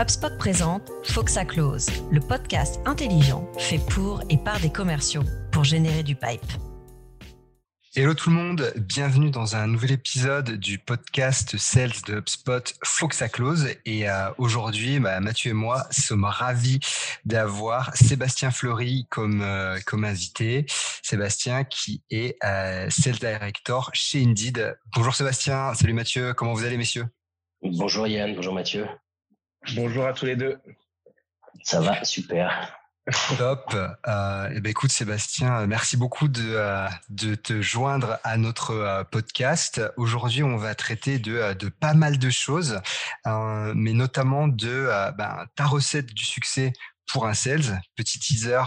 HubSpot présente Faut que ça close, le podcast intelligent fait pour et par des commerciaux pour générer du pipe. Hello tout le monde, bienvenue dans un nouvel épisode du podcast Sales de HubSpot Faut que ça close. Et euh, aujourd'hui, bah, Mathieu et moi sommes ravis d'avoir Sébastien Fleury comme, euh, comme invité. Sébastien qui est euh, Sales Director chez Indeed. Bonjour Sébastien, salut Mathieu, comment vous allez messieurs? Bonjour Yann, bonjour Mathieu. Bonjour à tous les deux. Ça va, super. Top. Euh, eh ben, écoute, Sébastien, merci beaucoup de, euh, de te joindre à notre euh, podcast. Aujourd'hui, on va traiter de, euh, de pas mal de choses, mais notamment de ben, ta recette du succès pour un sales. Petit teaser,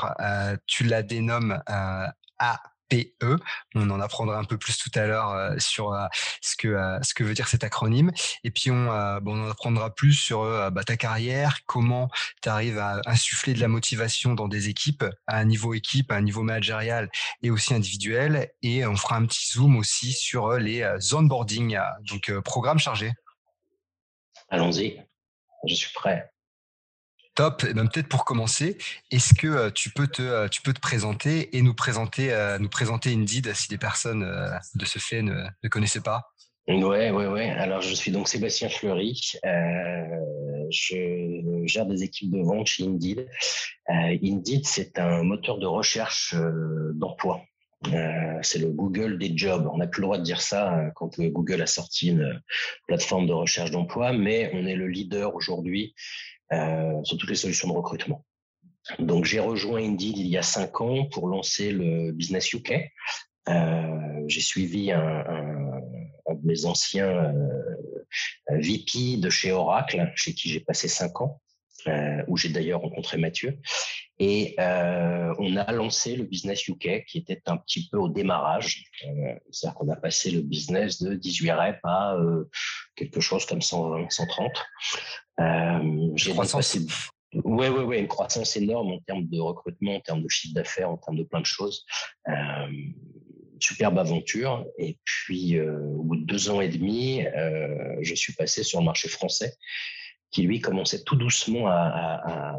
tu la dénommes A PE. On en apprendra un peu plus tout à l'heure euh, sur euh, ce que euh, ce que veut dire cet acronyme. Et puis on, on en apprendra plus sur bah, ta carrière, comment tu arrives à insuffler de la motivation dans des équipes, à un niveau équipe, à un niveau managérial et aussi individuel. Et on fera un petit zoom aussi sur les onboarding, donc programme chargé. Allons-y, je suis prêt. Top. Eh ben, peut-être pour commencer, est-ce que euh, tu peux te euh, tu peux te présenter et nous présenter euh, nous présenter Indeed si des personnes de ce fait ne, ne connaissaient pas? Ouais, ouais, ouais. Alors, je suis donc Sébastien Fleury. je gère des équipes de vente chez Indeed. Indeed, c'est un moteur de recherche d'emploi. c'est le Google des jobs. On n'a plus le droit de dire ça quand Google a sorti une plateforme de recherche d'emploi, mais on est le leader aujourd'hui sur toutes les solutions de recrutement. Donc j'ai rejoint Indeed il y a cinq ans pour lancer le Business UK. Euh, j'ai suivi un, un, un, de mes anciens euh, VP de chez Oracle, chez qui j'ai passé cinq ans, euh, où j'ai d'ailleurs rencontré Mathieu. Et euh, on a lancé le business UK qui était un petit peu au démarrage. Euh, C'est-à-dire qu'on a passé le business de 18 reps à quelque chose comme 120, 130. Euh, J'ai passé... Ouais, ouais, ouais, une croissance énorme en termes de recrutement, en termes de chiffre d'affaires, en termes de plein de choses. Superbe aventure. Et puis, au bout de deux ans et demi, je suis passé sur le marché français qui lui commençait tout doucement à,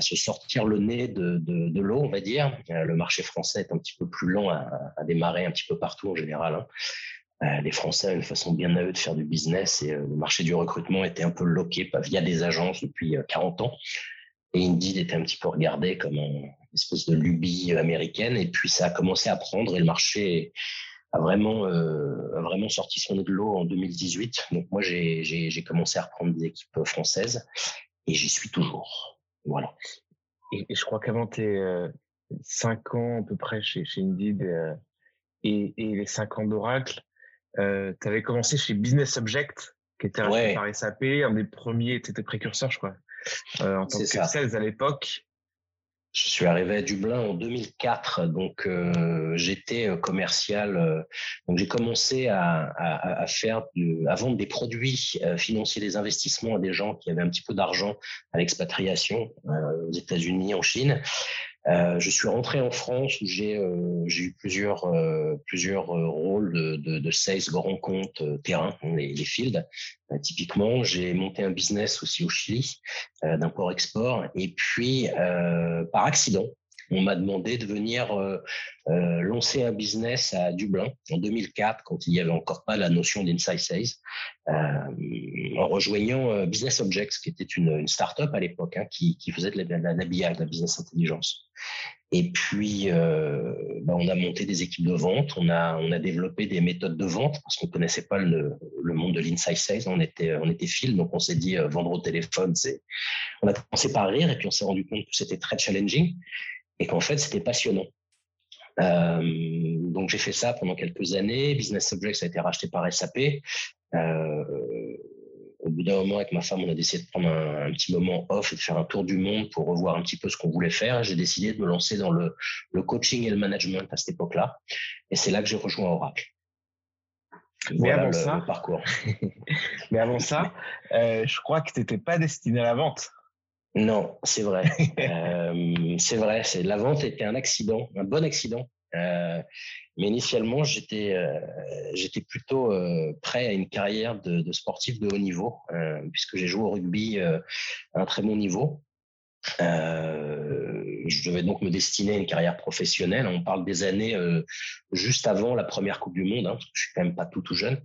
se sortir le nez de l'eau, on va dire. Euh, le marché français est un petit peu plus lent à, démarrer un petit peu partout en général. Hein. Euh, les Français ont une façon bien à eux de faire du business et euh, le marché du recrutement était un peu loqué via des agences depuis 40 ans. Et Indeed était un petit peu regardé comme une espèce de lubie américaine. Et puis ça a commencé à prendre et le marché a vraiment, euh, a vraiment sorti son nez de l'eau en 2018. Donc moi, j'ai commencé à reprendre des équipes françaises et j'y suis toujours. Voilà. Et, je crois qu'avant tes euh, 5 ans à peu près chez, chez Indeed euh, et, et, les 5 ans d'Oracle, euh, tu avais commencé chez Business Object, qui était racheté par SAP, un des premiers, tu étais précurseur, je crois, euh, en tant que sales à l'époque. Je suis arrivé à Dublin en 2004, donc euh, j'étais euh, commercial. Euh, donc j'ai commencé à, à, à faire, à vendre des produits euh, financiers, des investissements à des gens qui avaient un petit peu d'argent à l'expatriation aux États-Unis, en Chine. Euh, je suis rentré en France où j'ai euh, eu plusieurs, euh, plusieurs rôles de, de, de sales grand compte terrain, hein, les, les fields. typiquement, j'ai monté un business aussi au Chili d'import-export. Et puis, par accident, on m'a demandé de venir euh, euh, lancer un business à Dublin en 2004, quand il n'y avait encore pas la notion d'inside sales, euh, en rejoignant Business Objects, qui était une, une start-up à l'époque, hein, qui, faisait de la, de de la business intelligence. Et puis, bah, on a monté des équipes de vente, on a, développé des méthodes de vente parce qu'on connaissait pas le, monde de l'inside sales, on était, on était fil, donc on s'est dit vendre au téléphone, c'est, on a commencé par rire et puis on s'est rendu compte que c'était très challenging et qu'en fait, c'était passionnant. Euh, donc, j'ai fait ça pendant quelques années. Business Subjects a été racheté par SAP. Euh, au bout d'un moment, avec ma femme, on a décidé de prendre un, un, petit moment off et de faire un tour du monde pour revoir un petit peu ce qu'on voulait faire. J'ai décidé de me lancer dans le, le, coaching et le management à cette époque-là. Et c'est là que j'ai rejoint Oracle. Mais voilà avant le, ça, le parcours. Mais avant ça, euh, je crois que tu n'étais pas destiné à la vente. Non, c'est vrai. euh, c'est vrai. C'est la vente était un accident, un bon accident. mais initialement, j'étais j'étais plutôt prêt à une carrière de, de sportif de haut niveau, puisque j'ai joué au rugby à un très bon niveau. Euh, je devais donc me destiner à une carrière professionnelle. On parle des années euh, juste avant la première Coupe du Monde, hein, parce que je suis quand même pas tout tout jeune.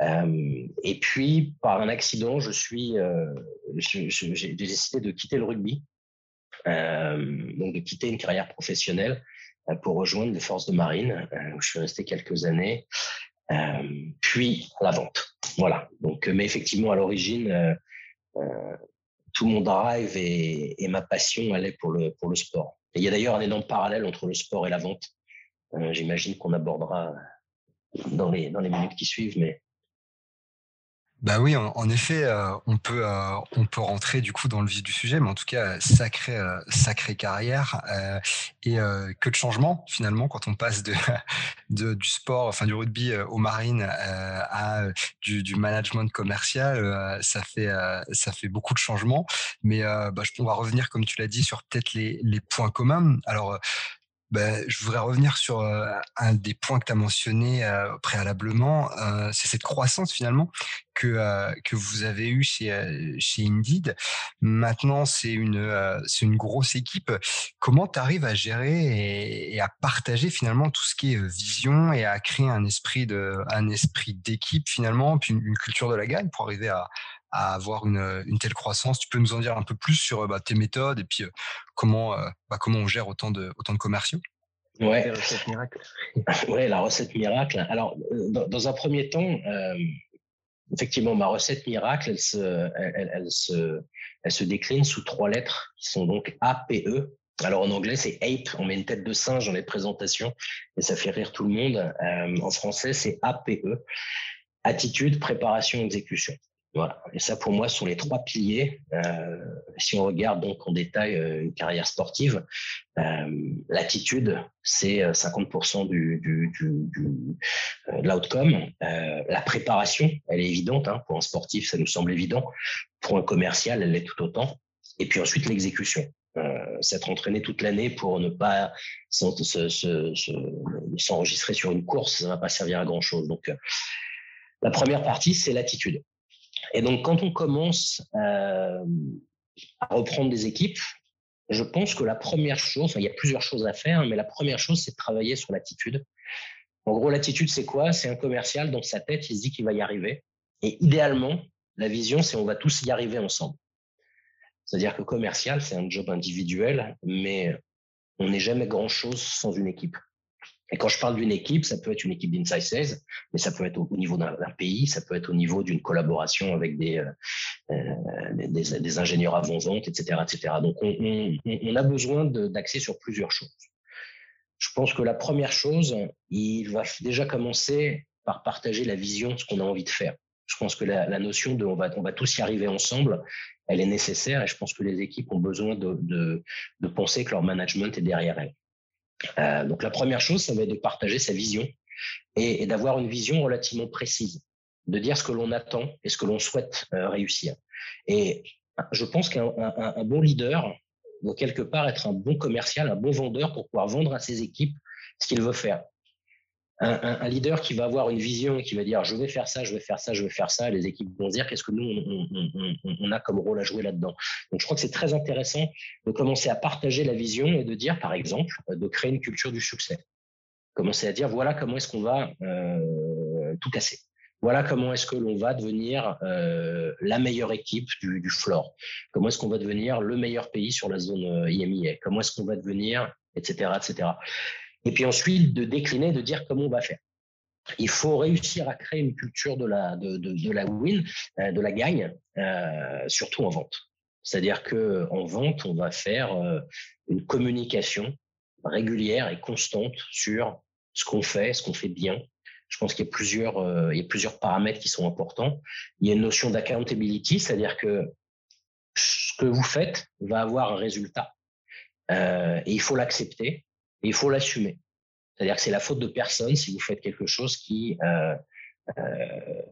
Euh, et puis, par un accident, je suis, j'ai décidé de quitter le rugby, donc de quitter une carrière professionnelle pour rejoindre les forces de marine, où je suis resté quelques années. puis la vente. Voilà. Donc, mais effectivement, à l'origine, tout mon drive et, ma passion allaient pour le, pour le sport. il y a d'ailleurs un énorme parallèle entre le sport et la vente. Euh, j'imagine qu'on abordera dans les, dans les minutes qui suivent, mais bah oui, en, effet, euh, on peut euh, on peut rentrer du coup dans le vif du sujet, mais en tout cas sacrée euh, sacrée carrière et que de changement finalement quand on passe de, de du sport, enfin du rugby aux marines à du, du, management commercial, ça fait ça fait beaucoup de changements. Mais bah, je, on va revenir comme tu l'as dit sur peut-être les, les points communs. Alors ben, je voudrais revenir sur un des points que tu as mentionné préalablement, c'est cette croissance finalement que, que vous avez eue chez, chez Indeed. Maintenant, c'est une, c'est une grosse équipe. Comment tu arrives à gérer et, à partager finalement tout ce qui est vision et à créer un esprit, de, un esprit d'équipe finalement, puis une, culture de la gagne pour arriver à, à avoir une, une, telle croissance. Tu peux nous en dire un peu plus sur bah, tes méthodes et puis comment, bah, comment on gère autant de, autant de commerciaux? Ouais. La recette miracle. ouais, la recette miracle. Alors, dans, un premier temps, euh, effectivement, ma recette miracle, elle se, elle, elle, se, elle se décline sous trois lettres qui sont donc APE. Alors en anglais, c'est ape. On met une tête de singe dans les présentations et ça fait rire tout le monde. Euh, en français, c'est APE. Attitude, préparation, exécution. Voilà. Et ça, pour moi, sont les trois piliers. Euh, si on regarde donc en détail euh, une carrière sportive, euh, l'attitude, c'est 50% du, du, du, du de l'outcome. la préparation, elle est évidente. Hein, pour un sportif, ça nous semble évident. Pour un commercial, elle l'est tout autant. Et puis ensuite, l'exécution. s'être entraîné toute l'année pour ne pas s'enregistrer sur une course, ça ne va pas servir à grand chose. Donc, la première partie, c'est l'attitude. Et donc, quand on commence euh, à reprendre des équipes, je pense que la première chose, il y a plusieurs choses à faire, mais la première chose, c'est de travailler sur l'attitude. En gros, l'attitude, c'est quoi? C'est un commercial dans sa tête, il se dit qu'il va y arriver. Et idéalement, la vision, c'est on va tous y arriver ensemble. C'est-à-dire que commercial, c'est un job individuel, mais on n'est jamais grand-chose sans une équipe. Et quand je parle d'une équipe, ça peut être une équipe d'Inside Sales, mais ça peut être au, niveau d'un pays, ça peut être au niveau d'une collaboration avec des, euh, euh des, ingénieurs avant-vente, etc., etc. Donc, on, a besoin d'axer sur plusieurs choses. Je pense que la première chose, il va déjà commencer par partager la vision de ce qu'on a envie de faire. Je pense que la, notion de on va, on va tous y arriver ensemble, elle est nécessaire et je pense que les équipes ont besoin de, de penser que leur management est derrière elles. Euh, donc la première chose, ça va être de partager sa vision et, d'avoir une vision relativement précise, de dire ce que l'on attend et ce que l'on souhaite euh, réussir. Et je pense qu'un bon leader doit quelque part être un bon commercial, un bon vendeur pour pouvoir vendre à ses équipes ce qu'il veut faire un, leader qui va avoir une vision et qui va dire je vais faire ça, je vais faire ça, je vais faire ça, les équipes vont dire qu'est-ce que nous on, a comme rôle à jouer là-dedans. Donc je crois que c'est très intéressant de commencer à partager la vision et de dire par exemple de créer une culture du succès. Commencer à dire voilà comment est-ce qu'on va euh, tout casser. Voilà comment est-ce que l'on va devenir euh, la meilleure équipe du, du floor. Comment est-ce qu'on va devenir le meilleur pays sur la zone euh, IMIA. Comment est-ce qu'on va devenir, etc., etc et puis ensuite de décliner, de dire comment on va faire. Il faut réussir à créer une culture de la, de, de, la win, euh, de la gagne, euh, surtout en vente. C'est-à-dire que en vente, on va faire euh, une communication régulière et constante sur ce qu'on fait, ce qu'on fait bien. Je pense qu'il y a plusieurs, il y a plusieurs paramètres qui sont importants. Il y a une notion d'accountability, c'est-à-dire que ce que vous faites va avoir un résultat et il faut l'accepter il faut l'assumer. C'est-à-dire que c'est la faute de personne si vous faites quelque chose qui euh, euh,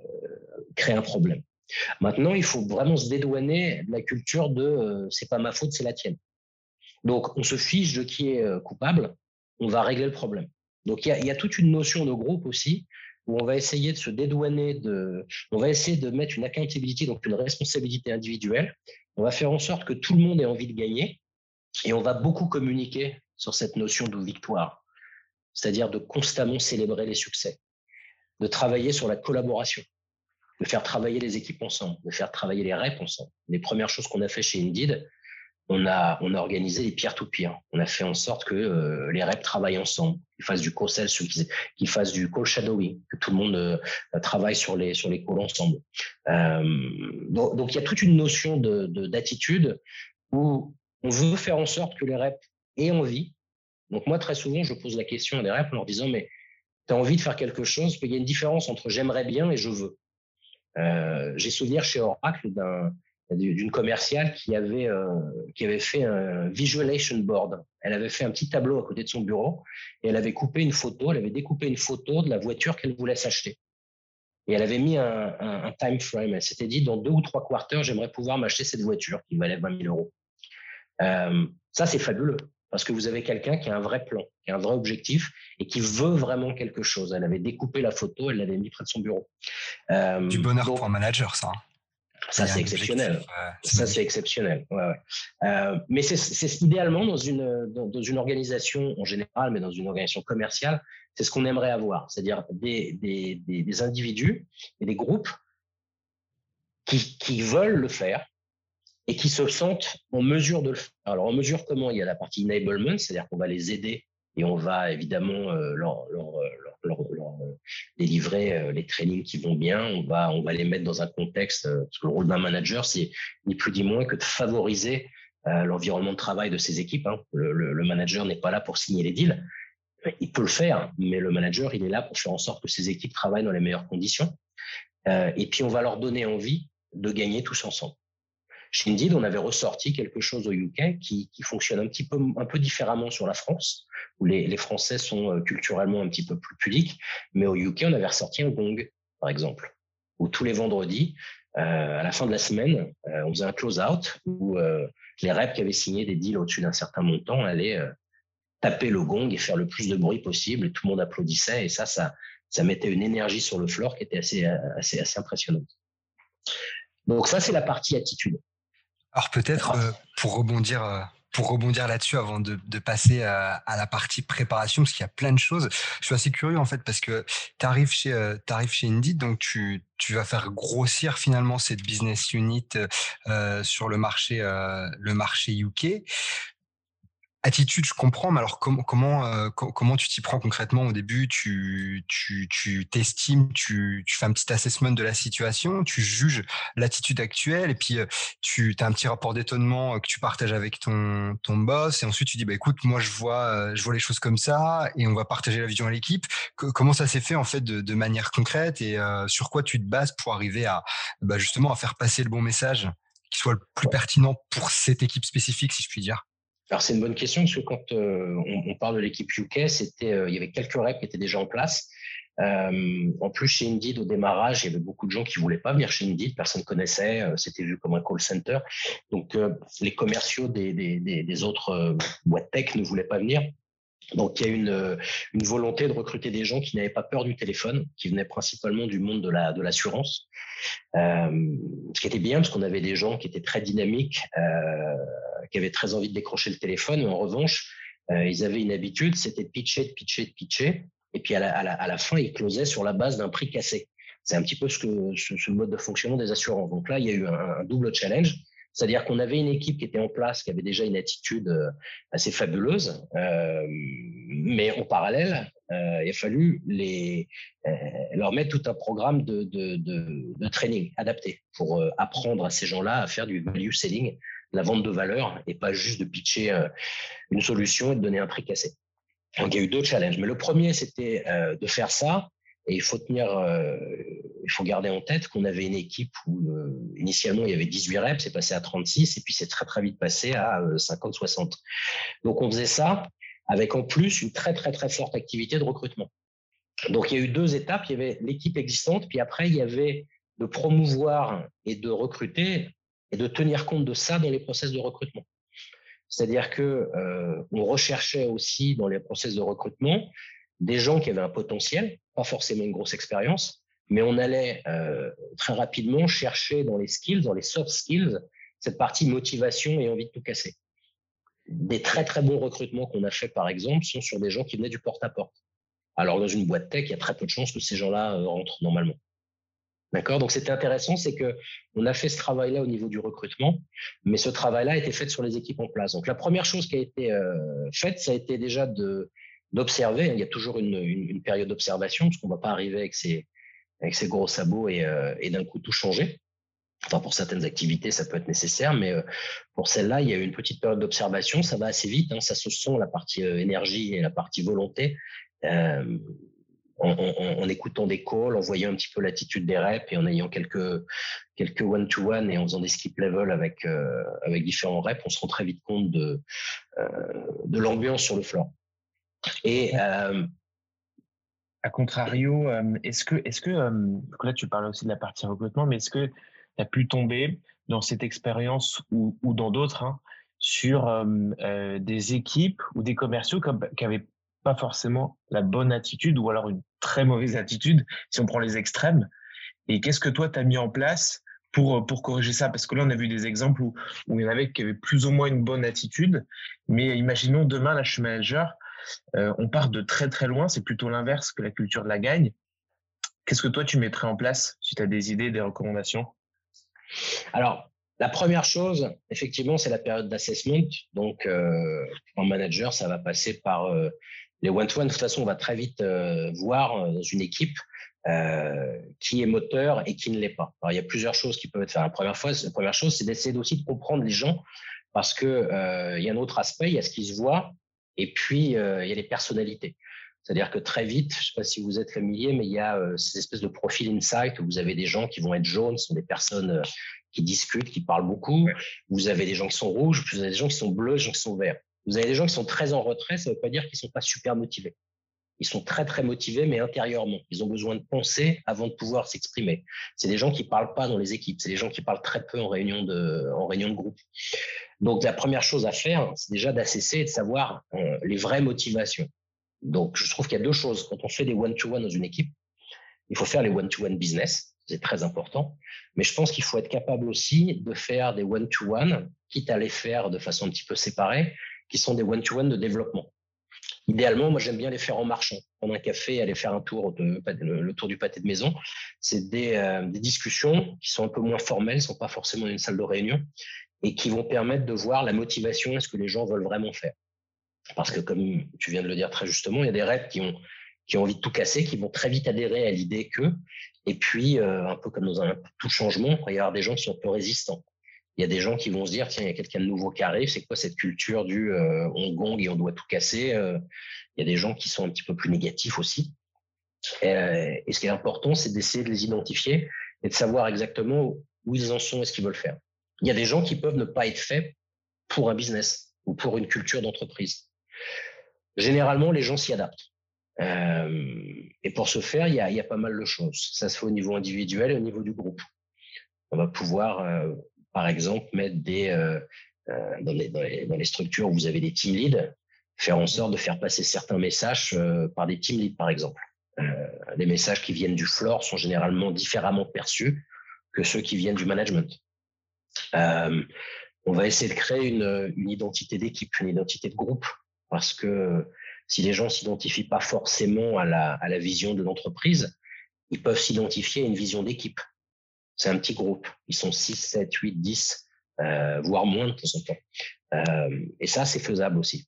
crée un problème. Maintenant, il faut vraiment se dédouaner de la culture de euh, c'est pas ma faute, c'est la tienne. Donc, on se fiche de qui est coupable, on va régler le problème. Donc il y a, y a, toute une notion de groupe aussi où on va essayer de se dédouaner de, on va essayer de mettre une accountability, donc une responsabilité individuelle. On va faire en sorte que tout le monde ait envie de gagner et on va beaucoup communiquer sur cette notion de victoire, c'est-à-dire de constamment célébrer les succès, de travailler sur la collaboration, de faire travailler les équipes ensemble, de faire travailler les reps ensemble. Les premières choses qu'on a fait chez Indeed, on a, on a organisé les peer-to-peer. On a fait en sorte que euh, les reps travaillent ensemble, qu'ils fassent du co-sell, qu'ils fassent du call shadowing, que tout le monde euh, travaille sur les, sur les calls ensemble. Euh, donc, donc, il y a toute une notion de, d'attitude où on veut faire en sorte que les reps aient envie. Donc moi, très souvent, je pose la question à des reps en leur disant, mais tu as envie de faire quelque chose, qu'il y a une différence entre j'aimerais bien et je veux. J'ai souvenir chez Oracle d'un d'une commerciale qui avait, euh, qui avait fait un visualization board. Elle avait fait un petit tableau à côté de son bureau et elle avait coupé une photo, elle avait découpé une photo de la voiture qu'elle voulait s'acheter. Et elle avait mis un, un, time frame. Elle s'était dit, dans deux ou trois quarters, j'aimerais pouvoir m'acheter cette voiture qui valait 20 000 euros. Euh, ça, c'est fabuleux parce que vous avez quelqu'un qui a un vrai plan, qui a un vrai objectif et qui veut vraiment quelque chose. Elle avait découpé la photo, elle l'avait mis près de son bureau. Euh, du bonheur pour un manager, ça. Hein. Ça, c'est exceptionnel. ça, c'est exceptionnel. Euh, mais c'est idéalement dans une, dans, une organisation en général, mais dans une organisation commerciale, c'est ce qu'on aimerait avoir. C'est-à-dire des, des, des, individus et des groupes qui, qui veulent le faire et qui se sentent en mesure de le faire. Alors, en mesure comment? Il y a la partie enablement, c'est-à-dire qu'on va les aider et on va évidemment euh, leur, leur, leur, euh, délivrer euh, les trainings qui vont bien. On va, on va les mettre dans un contexte. Parce que le rôle d'un manager, c'est ni plus ni moins que de favoriser l'environnement de travail de ses équipes. Hein. Le, le, manager n'est pas là pour signer les deals. Il peut le faire, mais le manager, il est là pour faire en sorte que ses équipes travaillent dans les meilleures conditions. et puis, on va leur donner envie de gagner tous ensemble. Indeed, on avait ressorti quelque chose au UK qui, fonctionne un petit peu, différemment sur la France, où les, Français sont euh, culturellement un petit peu plus pudiques. Mais au UK, on avait ressorti un gong, par exemple, où tous les vendredis, euh, à la fin de la semaine, euh, on faisait un close-out où euh, les reps qui avaient signé des deals au-dessus d'un certain montant allaient taper le gong et faire le plus de bruit possible. Et tout le monde applaudissait. Et ça, ça, ça mettait une énergie sur le floor qui était assez, assez, assez impressionnante. Donc ça, c'est la partie attitude. Alors peut-être euh, pour rebondir euh, pour rebondir là-dessus avant de, de passer à, à, la partie préparation, parce qu'il y a plein de choses. Je suis assez curieux en fait parce que tu arrives chez euh, chez Indeed, donc tu, tu vas faire grossir finalement cette business unit euh, sur le marché euh, le marché UK. Attitude, je comprends, mais alors comment comment euh, comment tu t'y prends concrètement au début? Tu tu tu t'estimes, tu tu fais un petit assessment de la situation, tu juges l'attitude actuelle et puis euh, tu as un petit rapport d'étonnement euh, que tu partages avec ton ton boss et ensuite tu dis bah écoute moi je vois je vois les choses comme ça et on va partager la vision à l'équipe. Comment ça s'est fait en fait de, de manière concrète et sur quoi tu te bases pour arriver à bah, justement à faire passer le bon message qui soit le plus pertinent pour cette équipe spécifique si je puis dire? Alors c'est une bonne question parce que quand euh, on, parle de l'équipe UK, c'était euh, il y avait quelques reps qui étaient déjà en place. Euh, en plus chez Indeed au démarrage, il y avait beaucoup de gens qui voulaient pas venir chez Indeed, personne connaissait, c'était vu comme un call center. Donc les commerciaux des, des autres boîtes tech ne voulaient pas venir. Donc il y a une, une volonté de recruter des gens qui n'avaient pas peur du téléphone, qui venaient principalement du monde de la de l'assurance. Euh, ce qui était bien parce qu'on avait des gens qui étaient très dynamiques, euh, qui avaient très envie de décrocher le téléphone. En revanche, euh, ils avaient une habitude, c'était de pitcher, de pitcher, de pitcher. Et puis à la, fin, ils closaient sur la base d'un prix cassé. C'est un petit peu ce mode de fonctionnement des assurances. Donc là, il y a eu un double challenge. C'est-à-dire qu'on avait une équipe qui était en place, qui avait déjà une attitude euh, assez fabuleuse, euh, mais en parallèle, euh, il a fallu leur mettre tout un programme de, de, de, de training adapté pour apprendre à ces gens-là à faire du value selling, la vente de valeur, et pas juste de pitcher une solution et de donner un prix cassé. Donc il y a eu deux challenges, mais le premier c'était de faire ça et il faut tenir, il faut garder en tête qu'on avait une équipe où euh, initialement il y avait 18 reps, c'est passé à 36 et puis c'est très très vite passé à 50-60. Euh, Donc on faisait ça avec en plus une très très très forte activité de recrutement. Donc il y a eu deux étapes, il y avait l'équipe existante, puis après il y avait de promouvoir et de recruter et de tenir compte de ça dans les process de recrutement. C'est-à-dire que euh, on recherchait aussi dans les process de recrutement des gens qui avaient un potentiel, pas forcément une grosse expérience, mais on allait euh, très rapidement chercher dans les skills, dans les soft skills, cette partie motivation et envie de tout casser. Des très très bons recrutements qu'on a fait par exemple sont sur des gens qui venaient du porte-à-porte. Alors dans une boîte tech, il y a très peu de chances que ces gens-là euh, rentrent normalement. D'accord? Donc c'était intéressant, c'est que on a fait ce travail-là au niveau du recrutement, mais ce travail-là a été fait sur les équipes en place. Donc la première chose qui a été euh, faite, ça a été déjà d'observer. Il y a toujours une, période d'observation, parce qu'on ne va pas arriver avec ses, avec ses gros sabots et, euh, et d'un coup tout changer. Enfin, pour certaines activités, ça peut être nécessaire, mais euh, pour celle-là, il y a eu une petite période d'observation. Ça va assez vite. Hein, ça se sent la partie euh, énergie et la partie volonté. Euh, en, en, en, écoutant des calls, en voyant un petit peu l'attitude des reps et en ayant quelques quelques one to one et en faisant des skip level avec euh, avec différents reps, on se rend très vite compte de euh, de l'ambiance sur le floor. Et euh, à contrario, euh, est-ce que, est-ce que, euh, là tu parles aussi de la partie recrutement, mais est-ce que tu as pu tomber dans cette expérience ou, dans d'autres hein, sur euh, des équipes ou des commerciaux qui n'avaient pas forcément la bonne attitude ou alors une très mauvaise attitude si on prend les extrêmes? Et qu'est-ce que toi tu as mis en place pour, pour corriger ça? Parce que là, on a vu des exemples où, où il y en avait qui avaient plus ou moins une bonne attitude, mais imaginons demain, là, je manager, euh, on part de très très loin, c'est plutôt l'inverse que la culture de la gagne. Qu'est-ce que toi tu mettrais en place si tu as des idées, des recommandations? Alors, la première chose, effectivement, c'est la période d'assessment. Donc, euh, en manager, ça va passer par euh, les one-to-one. De toute façon, on va très vite voir dans une équipe qui est moteur et qui ne l'est pas. Alors, il y a plusieurs choses qui peuvent être faites. La première, la première chose, c'est d'essayer aussi de comprendre les gens parce que euh, il y a un autre aspect, il y a ce qui se voit et puis, euh, il y a les personnalités. C'est-à-dire que très vite, je ne sais pas si vous êtes familier, mais il y a euh, ces espèces de profils insight où vous avez des gens qui vont être jaunes, ce sont des personnes euh, qui discutent, qui parlent beaucoup. Vous avez des gens qui sont rouges, vous avez des gens qui sont bleus, des gens qui sont verts. Vous avez des gens qui sont très en retrait, ça ne veut pas dire qu'ils ne sont pas super motivés. Ils sont très très motivés, mais intérieurement. Ils ont besoin de penser avant de pouvoir s'exprimer. C'est des gens qui parlent pas dans les équipes. C'est des gens qui parlent très peu en réunion de, en réunion de groupe. Donc la première chose à faire, c'est déjà d'assesser et de savoir euh, les vraies motivations. Donc je trouve qu'il y a deux choses. Quand on fait des one-to-one dans une équipe, il faut faire les one-to-one business. C'est très important. Mais je pense qu'il faut être capable aussi de faire des one-to-one, quitte à les faire de façon un petit peu séparée, qui sont des one-to-one de développement. Idéalement, moi, j'aime bien les faire en marchant, prendre un café, aller faire un tour, de, le tour du pâté de maison. C'est des, euh, discussions qui sont un peu moins formelles, ne sont pas forcément une salle de réunion, et qui vont permettre de voir la motivation et ce que les gens veulent vraiment faire. Parce que, comme tu viens de le dire très justement, il y a des reps qui ont, qui ont envie de tout casser, qui vont très vite adhérer à l'idée que, et puis, euh, un peu comme dans un tout changement, il y avoir des gens qui sont peu résistants il y a des gens qui vont se dire tiens il y a quelqu'un de nouveau qui arrive c'est quoi cette culture du euh, on gong et on doit tout casser euh, il y a des gens qui sont un petit peu plus négatifs aussi. Euh, et ce qui est important c'est d'essayer de les identifier et de savoir exactement où ils en sont et ce qu'ils veulent faire. Il y a des gens qui peuvent ne pas être faits pour un business ou pour une culture d'entreprise. Généralement les gens s'y adaptent. Et pour ce faire il y, a, il y a pas mal de choses. Ça se fait au niveau individuel et au niveau du groupe. On va pouvoir par exemple, mettre des, euh, euh, dans, les, structures où vous avez des team leads, faire en sorte de faire passer certains messages euh, par des team leads, par exemple. Les messages qui viennent du floor sont généralement différemment perçus que ceux qui viennent du management. On va essayer de créer une, une identité d'équipe, une identité de groupe, parce que si les gens s'identifient pas forcément à la, à la vision de l'entreprise, ils peuvent s'identifier à une vision d'équipe. C'est un petit groupe. Ils sont 6, 7, 8, 10, euh, voire moins de temps en temps. Euh, et ça, c'est faisable aussi.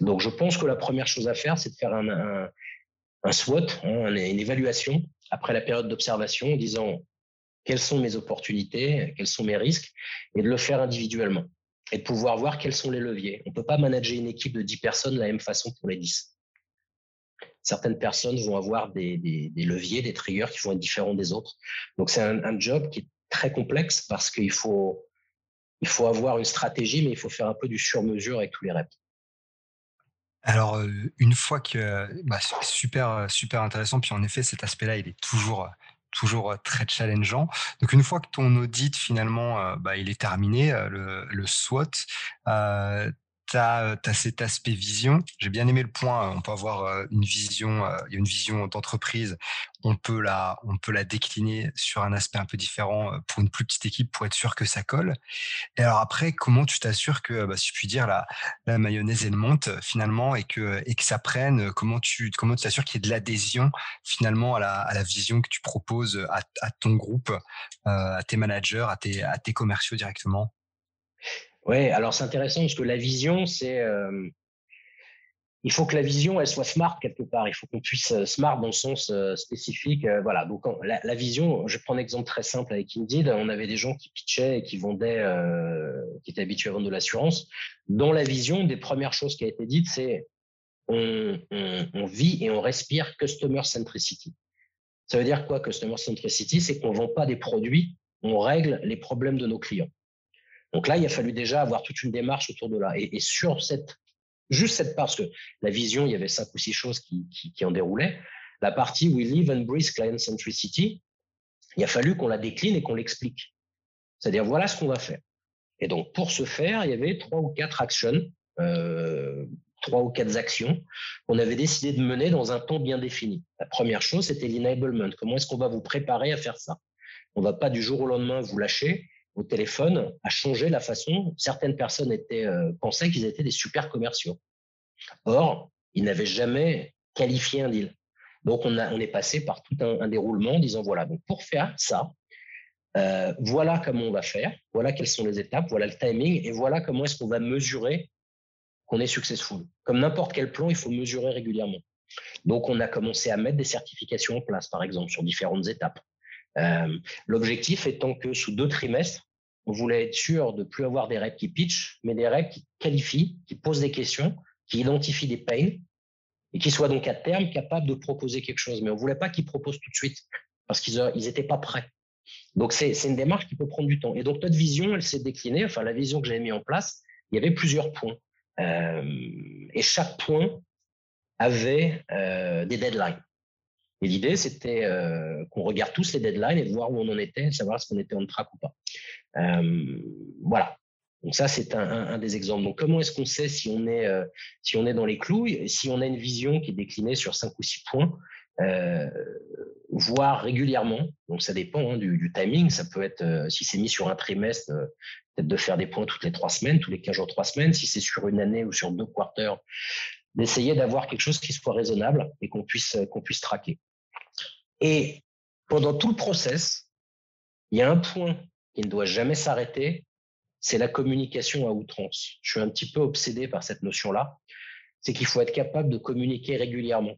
Donc, je pense que la première chose à faire, c'est de faire un SWOT, hein, une évaluation après la période d'observation en disant quelles sont mes opportunités, quels sont mes risques, et de le faire individuellement et de pouvoir voir quels sont les leviers. On ne peut pas manager une équipe de 10 personnes de la même façon pour les 10 certaines personnes vont avoir des, leviers, des triggers qui vont être différents des autres. Donc c'est un, job qui est très complexe parce qu'il faut, il faut avoir une stratégie, mais il faut faire un peu du sur-mesure avec tous les reps. Alors, euh, une fois que, bah, super, super intéressant. Puis en effet, cet aspect-là, il est toujours, toujours très challengeant. Donc, une fois que ton audit finalement, bah, il est terminé, le, le SWOT, euh, tu as, cet aspect vision. J'ai bien aimé le point. On peut avoir une vision, il y a une vision d'entreprise. On peut la, on peut la décliner sur un aspect un peu différent pour une plus petite équipe pour être sûr que ça colle. Et alors après, comment tu t'assures que, bah, si je puis dire, la, la mayonnaise elle monte finalement et que et que ça prenne Comment tu comment tu t'assures qu'il y ait de l'adhésion finalement à la, à la vision que tu proposes à, à ton groupe, à tes managers, à tes à tes commerciaux directement? Oui, alors c'est intéressant parce que la vision, c'est. Il faut que la vision, elle soit smart quelque part. Il faut qu'on puisse smart dans le sens spécifique. voilà. Donc la, vision, je prends un exemple très simple avec Indeed. On avait des gens qui pitchaient et qui vendaient, qui étaient habitués à vendre de l'assurance. Dans la vision, des premières choses qui a été dites, c'est on, on, vit et on respire customer centricity. Ça veut dire quoi, customer centricity? C'est qu'on vend pas des produits, on règle les problèmes de nos clients. Donc là, il a fallu déjà avoir toute une démarche autour de là. Et, sur cette, juste cette part, parce que la vision, il y avait cinq ou six choses qui, en déroulaient. La partie We Live and Breathe Client Centricity, il a fallu qu'on la décline et qu'on l'explique. C'est-à-dire, voilà ce qu'on va faire. Et donc, pour ce faire, il y avait trois ou quatre actions, euh, trois ou quatre actions qu'on avait décidé de mener dans un temps bien défini. La première chose, c'était l'enablement. Comment est-ce qu'on va vous préparer à faire ça? On ne va pas du jour au lendemain vous lâcher au téléphone a changé la façon. Certaines personnes étaient, euh, pensaient qu'ils étaient des super commerciaux. Or, ils n'avaient jamais qualifié un deal. Donc, on, a, on est passé par tout un, déroulement en disant, voilà, donc pour faire ça, euh, voilà comment on va faire, voilà quelles sont les étapes, voilà le timing, et voilà comment est-ce qu'on va mesurer qu'on est successful. Comme n'importe quel plan, il faut mesurer régulièrement. Donc, on a commencé à mettre des certifications en place, par exemple, sur différentes étapes. Euh, l'objectif étant que sous deux trimestres, on voulait être sûr de plus avoir des reps qui pitch, mais des reps qui qualifient, qui posent des questions, qui identifient des pains et qui soient donc à terme capables de proposer quelque chose. Mais on voulait pas qu'ils proposent tout de suite parce qu'ils n'étaient pas prêts. Donc c'est une démarche qui peut prendre du temps. Et donc notre vision, elle s'est déclinée. Enfin la vision que j'avais mis en place, il y avait plusieurs points euh, et chaque point avait euh, des deadlines. Et l'idée, c'était euh, qu'on regarde tous les deadlines et voir où on en était, savoir si on était en track ou pas. Euh, voilà. Donc ça, c'est un, des exemples. Donc comment est-ce qu'on sait si on est euh, si on est dans les clous, si on a une vision qui est déclinée sur cinq ou six points, voire régulièrement. Donc ça dépend hein, du, timing. Ça peut être si c'est mis sur un trimestre, peut-être de faire des points toutes les trois semaines, tous les 15 jours, trois semaines. Si c'est sur une année ou sur deux quarters, d'essayer d'avoir quelque chose qui soit raisonnable et qu'on puisse qu'on puisse traquer. Et pendant tout le process, il y a un point qui ne doit jamais s'arrêter, c'est la communication à outrance. Je suis un petit peu obsédé par cette notion-là. C'est qu'il faut être capable de communiquer régulièrement.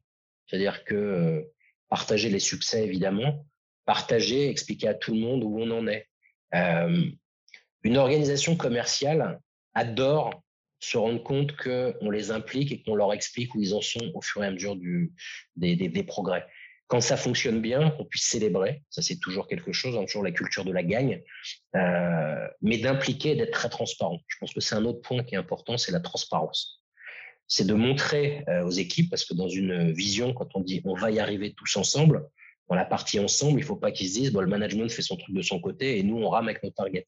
C'est-à-dire que euh, partager les succès, évidemment, partager, expliquer à tout le monde où on en est. Euh, une organisation commerciale adore se rendre compte qu'on les implique et qu'on leur explique où ils en sont au fur et à mesure des progrès quand ça fonctionne bien, qu'on puisse célébrer. Ça, c'est toujours quelque chose, hein, toujours la culture de la gagne, euh, mais d'impliquer, d'être très transparent. Je pense que c'est un autre point qui est important, c'est la transparence. C'est de montrer euh, aux équipes, parce que dans une vision, quand on dit on va y arriver tous ensemble, dans la partie ensemble, il ne faut pas qu'ils se disent bon, le management fait son truc de son côté et nous, on rame avec nos targets.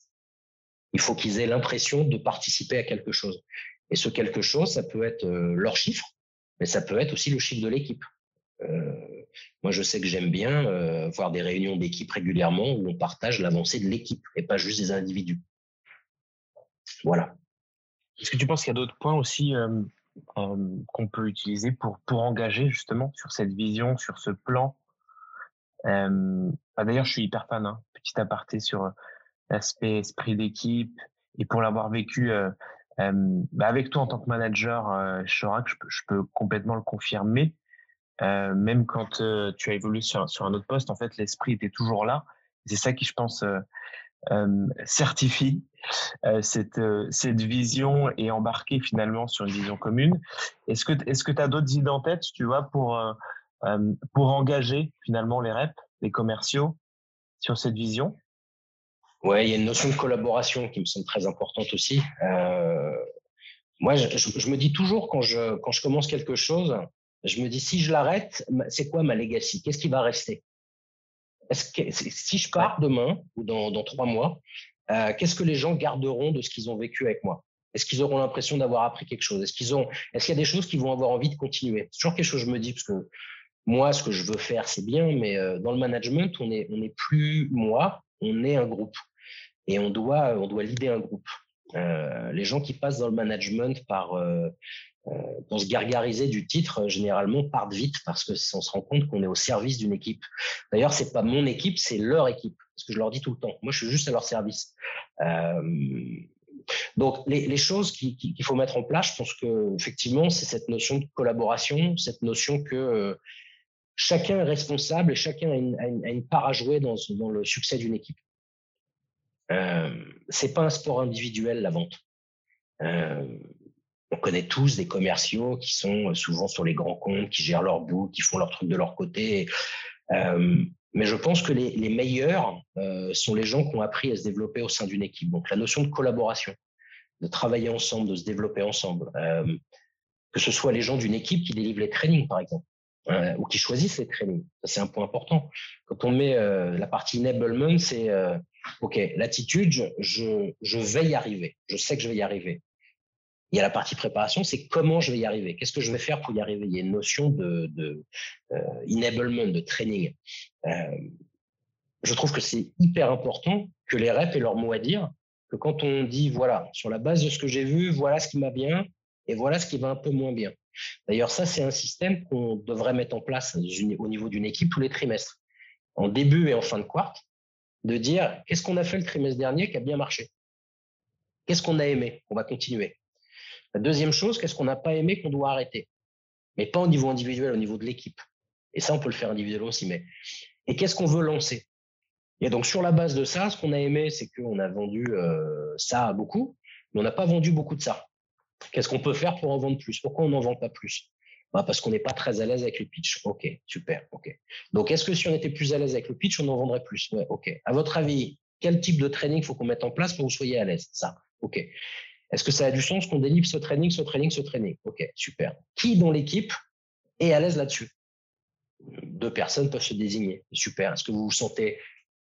Il faut qu'ils aient l'impression de participer à quelque chose. Et ce quelque chose, ça peut être euh, leur chiffre, mais ça peut être aussi le chiffre de l'équipe. Moi, je sais que j'aime bien euh, voir des réunions d'équipe régulièrement où on partage l'avancée de l'équipe et pas juste des individus. Voilà. Est-ce que tu penses qu'il y a d'autres points aussi euh, qu'on peut utiliser pour, pour engager justement sur cette vision, sur ce plan? Bah, D'ailleurs, je suis hyper fan, hein, petit aparté sur l'aspect esprit d'équipe et pour l'avoir vécu bah, avec toi en tant que manager, euh, je, je peux complètement le confirmer. Euh, même quand euh, tu as évolué sur, sur, un autre poste, en fait, l'esprit était toujours là. C'est ça qui, je pense, euh, certifie cette, cette vision et embarquer finalement sur une vision commune. Est-ce que est-ce que tu as d'autres idées en tête, tu vois, pour pour engager finalement les reps, les commerciaux sur cette vision? Ouais, il y a une notion de collaboration qui me semble très importante aussi. moi, je, je, me dis toujours quand je quand je commence quelque chose, je me dis, si je l'arrête, c'est quoi ma legacy? Qu'est-ce qui va rester? Est-ce que, Si je pars demain ou dans, trois mois, euh, qu'est-ce que les gens garderont de ce qu'ils ont vécu avec moi? Est-ce qu'ils auront l'impression d'avoir appris quelque chose? Est-ce qu'ils ont, est-ce qu'il y a des choses qu'ils vont avoir envie de continuer? C'est toujours quelque chose que je me dis parce que moi, ce que je veux faire, c'est bien, mais euh, dans le management, on est, on n'est plus moi, on est un groupe. Et on doit, on doit leader un groupe. Euh, les gens qui passent dans le management par euh, pour se gargariser du titre, généralement partent vite parce que on se rend compte qu'on est au service d'une équipe. D'ailleurs, c'est pas mon équipe, c'est leur équipe, parce que je leur dis tout le temps. Moi, je suis juste à leur service. donc, les, choses qu'il faut mettre en place, je pense que effectivement, c'est cette notion de collaboration, cette notion que chacun est responsable et chacun a une, part à jouer dans, le succès d'une équipe. Euh, c'est pas un sport individuel la vente. Euh, on connaît tous des commerciaux qui sont souvent sur les grands comptes, qui gèrent leur bout, qui font leur truc de leur côté. Euh, mais je pense que les, meilleurs euh, sont les gens qui ont appris à se développer au sein d'une équipe. Donc la notion de collaboration, de travailler ensemble, de se développer ensemble. Euh, que ce soit les gens d'une équipe qui délivrent les trainings, par exemple. Euh, ou qui choisissent les trainings. C'est un point important. Quand on met euh, la partie enablement, c'est euh, OK, l'attitude, je, je, vais y arriver. Je sais que je vais y arriver. Il y a la partie préparation, c'est comment je vais y arriver. Qu'est-ce que je vais faire pour y arriver? Il y a une notion de, de enablement, de training. je trouve que c'est hyper important que les reps aient leur mot à dire, que quand on dit, voilà, sur la base de ce que j'ai vu, voilà ce qui m'a bien et voilà ce qui va un peu moins bien. D'ailleurs, ça, c'est un système qu'on devrait mettre en place au niveau d'une équipe tous les trimestres, en début et en fin de quart, de dire qu'est-ce qu'on a fait le trimestre dernier qui a bien marché? Qu'est-ce qu'on a aimé? Qu'on va continuer Deuxième chose, qu'est-ce qu'on n'a pas aimé qu'on doit arrêter? Mais pas au niveau individuel, au niveau de l'équipe. Et ça, on peut le faire individuellement aussi. Et qu'est-ce qu'on veut lancer? Et donc sur la base de ça, ce qu'on a aimé, c'est qu'on a vendu euh, ça à beaucoup, mais on n'a pas vendu beaucoup de ça. Qu'est-ce qu'on peut faire pour en vendre plus? Pourquoi on n'en vend pas plus? Bah Parce qu'on n'est pas très à l'aise avec le pitch. Ok, super. Donc, est-ce que si on était plus à l'aise avec le pitch, on en vendrait plus? Ouais, ok. À votre avis, quel type de training faut qu'on mette en place pour que vous soyez à l'aise? Ça, ok. Est-ce que ça a du sens qu'on délivre ce training, ce training, ce training? Ok, super. Qui dans l'équipe est à l'aise là-dessus? Deux personnes peuvent se désigner. Super. Est-ce que vous vous sentez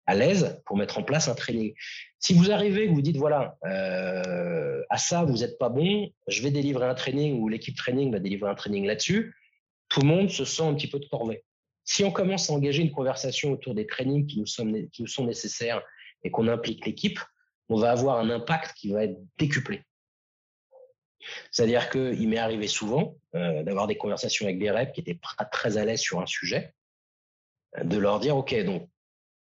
à l'aise pour mettre en place un training? Si vous arrivez, vous dites voilà, euh, à ça vous n'êtes pas bon, je vais délivrer un training ou l'équipe training va délivrer un training là-dessus, tout le monde se sent un petit peu de corvée. Si on commence à engager une conversation autour des trainings qui nous sont nécessaires et qu'on implique l'équipe, on va avoir un impact qui va être décuplé. C'est-à-dire qu'il m'est arrivé souvent euh, d'avoir des conversations avec des reps qui étaient très à l'aise sur un sujet, de leur dire, OK, donc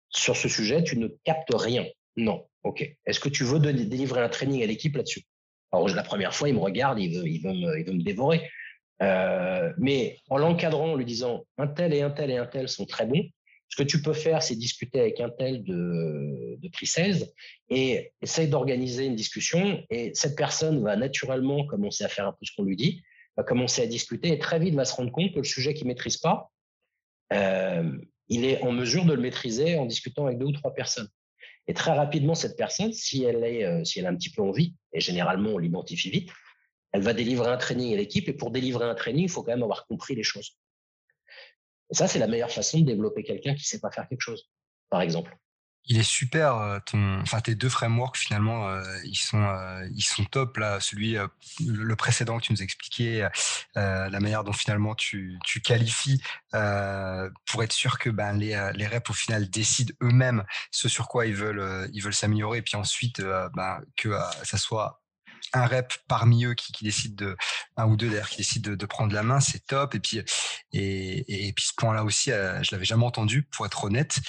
sur ce sujet, tu ne captes rien. Non. OK. Est-ce que tu veux délivrer un training à l'équipe là-dessus? Alors, la première fois, il me regarde, il veut, il veut, me, il veut me dévorer. Euh, mais en l'encadrant, en lui disant un tel et un tel et un tel sont très bons, ce que tu peux faire, c'est discuter avec un tel de, de prix 16 et essaye d'organiser une discussion. Et cette personne va naturellement commencer à faire un peu ce qu'on lui dit, va commencer à discuter et très vite va se rendre compte que le sujet qu'il maîtrise pas, euh, il est en mesure de le maîtriser en discutant avec deux ou trois personnes. Et très rapidement, cette personne, si elle, est, euh, si elle a un petit peu envie, et généralement on l'identifie vite, elle va délivrer un training à l'équipe. Et pour délivrer un training, il faut quand même avoir compris les choses. Et ça, c'est la meilleure façon de développer quelqu'un qui ne sait pas faire quelque chose, par exemple. Il est super euh, ton tes deux frameworks finalement euh, ils sont euh, ils sont top là celui le précédent que tu nous expliquais la manière dont finalement tu tu qualifies pour être sûr que ben les les reps au final décident eux-mêmes ce sur quoi ils veulent ils veulent s'améliorer et puis ensuite ben que ça soit un rep parmi eux qui, qui décide de un ou deux d'ailleurs qui décide de, de, prendre la main c'est top. Et puis et, et, puis ce point là aussi je l'avais jamais entendu pour être honnête.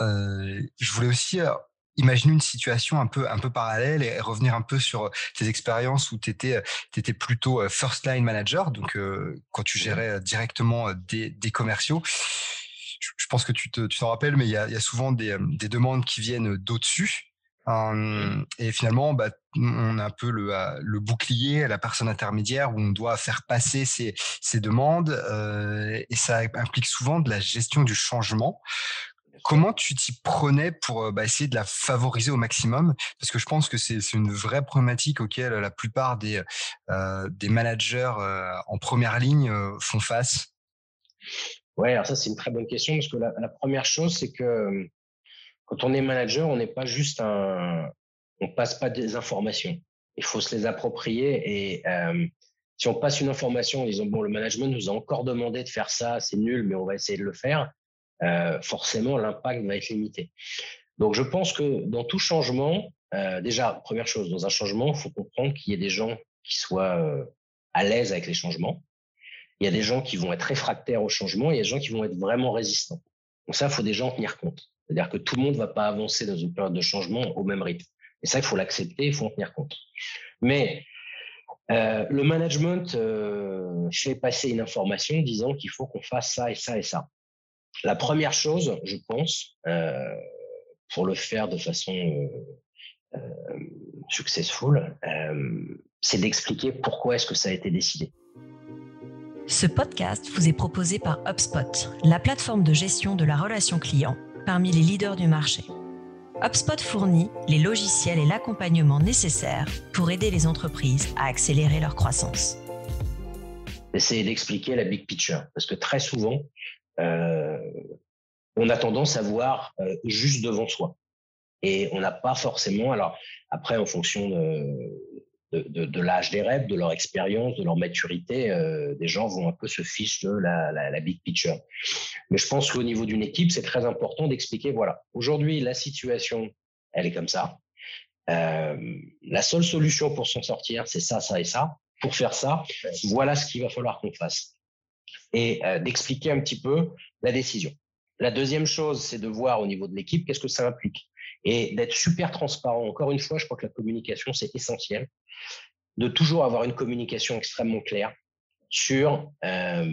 Euh, je voulais aussi euh, imaginer une situation un peu un peu parallèle et revenir un peu sur tes expériences où tu étais étais plutôt euh, first line manager donc quand tu gérais directement des, des commerciaux. Je pense que tu t'en tu rappelles mais il y a, y a, souvent des, des demandes qui viennent d'au-dessus Et finalement, bah, on a un peu le, le, bouclier, la personne intermédiaire où on doit faire passer ces, ces demandes euh, et ça implique souvent de la gestion du changement. Comment tu t'y prenais pour euh, bah, essayer de la favoriser au maximum? Parce que je pense que c'est une vraie problématique auquel la plupart des, euh, des managers euh, en première ligne font face. Ouais, alors ça c'est une très bonne question parce que la, la première chose c'est que quand on est manager, on n'est pas juste un, on passe pas des informations. il faut se les approprier et si on passe une information en disant bon, le management nous a encore demandé de faire ça, c'est nul, mais on va essayer de le faire, euh, forcément l'impact va être limité. Donc je pense que dans tout changement, euh, déjà première chose, dans un changement, il faut comprendre qu'il y ait des gens qui soient euh, à l'aise avec les changements. Il y a des gens qui vont être réfractaires au changement, il y a des gens qui vont être vraiment résistants. Donc ça, il faut déjà en tenir compte. C'est-à-dire que tout le monde ne va pas avancer dans une période de changement au même rythme. Et ça, il faut l'accepter, il faut en tenir compte. Mais euh, le management euh, fait passer une information disant qu'il faut qu'on fasse ça et ça et ça. La première chose, je pense, euh, pour le faire de façon successful, c'est d'expliquer pourquoi est-ce que ça a été décidé. Ce podcast vous est proposé par HubSpot, la plateforme de gestion de la relation client parmi les leaders du marché. HubSpot fournit les logiciels et l'accompagnement nécessaires pour aider les entreprises à accélérer leur croissance. Essayer d'expliquer la big picture, parce que très souvent, euh, on a tendance à voir euh, juste devant soi. Et on n'a pas forcément, alors après, en fonction de, de, l'âge des rêves, de leur expérience, de leur maturité, euh, des gens vont un peu se ficher de la, big picture. Mais je pense qu'au niveau d'une équipe, c'est très important d'expliquer, voilà, aujourd'hui, la situation, elle est comme ça. Euh, la seule solution pour s'en sortir, c'est ça, ça et ça. Pour faire ça, voilà ce qu'il va falloir qu'on fasse. Et euh, d'expliquer un petit peu la décision. La deuxième chose, c'est de voir au niveau de l'équipe qu'est-ce que ça implique et d'être super transparent. Encore une fois, je crois que la communication, c'est essentiel de toujours avoir une communication extrêmement claire sur euh,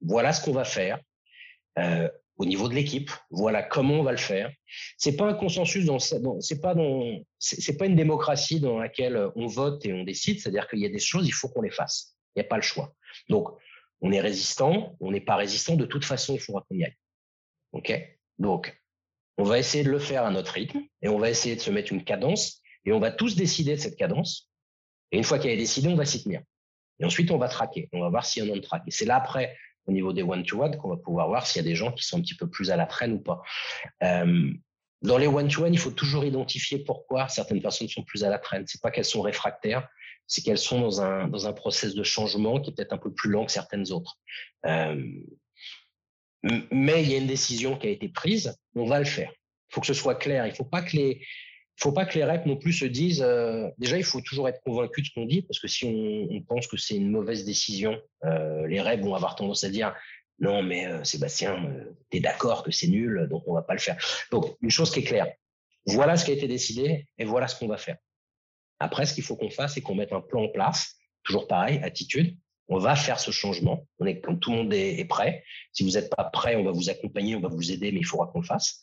voilà ce qu'on va faire euh, au niveau de l'équipe, voilà comment on va le faire. C'est pas un consensus dans, c'est pas pas une démocratie dans laquelle on vote et on décide. C'est-à-dire qu'il y a des choses, il faut qu'on les fasse. Il n'y a pas le choix. Donc, on est résistant, on n'est pas résistant. De toute façon, il faudra qu'on y aille. Ok? Donc, on va essayer de le faire à notre rythme et on va essayer de se mettre une cadence et on va tous décider de cette cadence et une fois qu'elle est décidée, on va s'y tenir. Et ensuite, on va traquer. On va voir s'il y a un de track. Et c'est là, après, au niveau des one-to-one, qu'on va pouvoir voir s'il y a des gens qui sont un petit peu plus à la traîne ou pas. Euh, dans les one-to-one, il faut toujours identifier pourquoi certaines personnes sont plus à la traîne. C'est pas qu'elles sont réfractaires, c'est qu'elles sont dans un, dans un process de changement qui est peut-être un peu plus lent que certaines autres. Euh, mais il y a une décision qui a été prise, on va le faire. Il faut que ce soit clair. Il ne faut pas que les, faut non plus se disent. Euh, déjà, il faut toujours être convaincu de ce qu'on dit, parce que si on, pense que c'est une mauvaise décision, euh, les reps vont avoir tendance à dire non, mais euh, Sébastien, tu es d'accord que c'est nul, donc on va pas le faire. Donc, une chose qui est claire voilà ce qui a été décidé et voilà ce qu'on va faire. Après, ce qu'il faut qu'on fasse, c'est qu'on mette un plan en place. Toujours pareil, attitude. On va faire ce changement. On est, tout le monde est, prêt. Si vous n'êtes pas prêt, on va vous accompagner, on va vous aider, mais il faudra qu'on le fasse.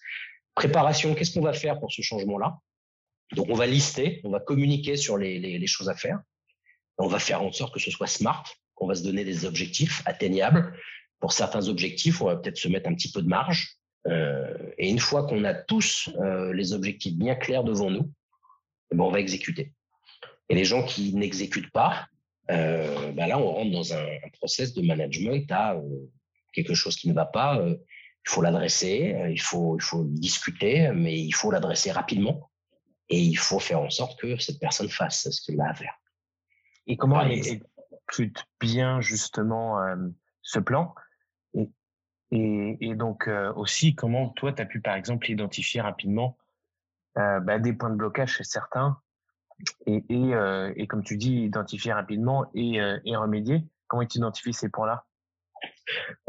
Préparation, qu'est-ce qu'on va faire pour ce changement-là? Donc, on va lister, on va communiquer sur les, choses à faire. On va faire en sorte que ce soit smart, qu'on va se donner des objectifs atteignables. Pour certains objectifs, on va peut-être se mettre un petit peu de marge. Euh, et une fois qu'on a tous euh, les objectifs bien clairs devant nous, eh ben, on va exécuter. Et les gens qui n'exécutent pas, euh, ben là, on rentre dans un, process de management à quelque chose qui ne va pas. il faut l'adresser, il faut, il faut discuter, mais il faut l'adresser rapidement et il faut faire en sorte que cette personne fasse ce qu'il a à faire. Et comment elle exécute bien justement euh, ce plan et, et, donc euh, aussi comment toi tu as pu par exemple identifier rapidement euh, bah, des points de blocage chez certains et, et, comme tu dis identifier rapidement et, et remédier. Comment tu identifies ces points-là?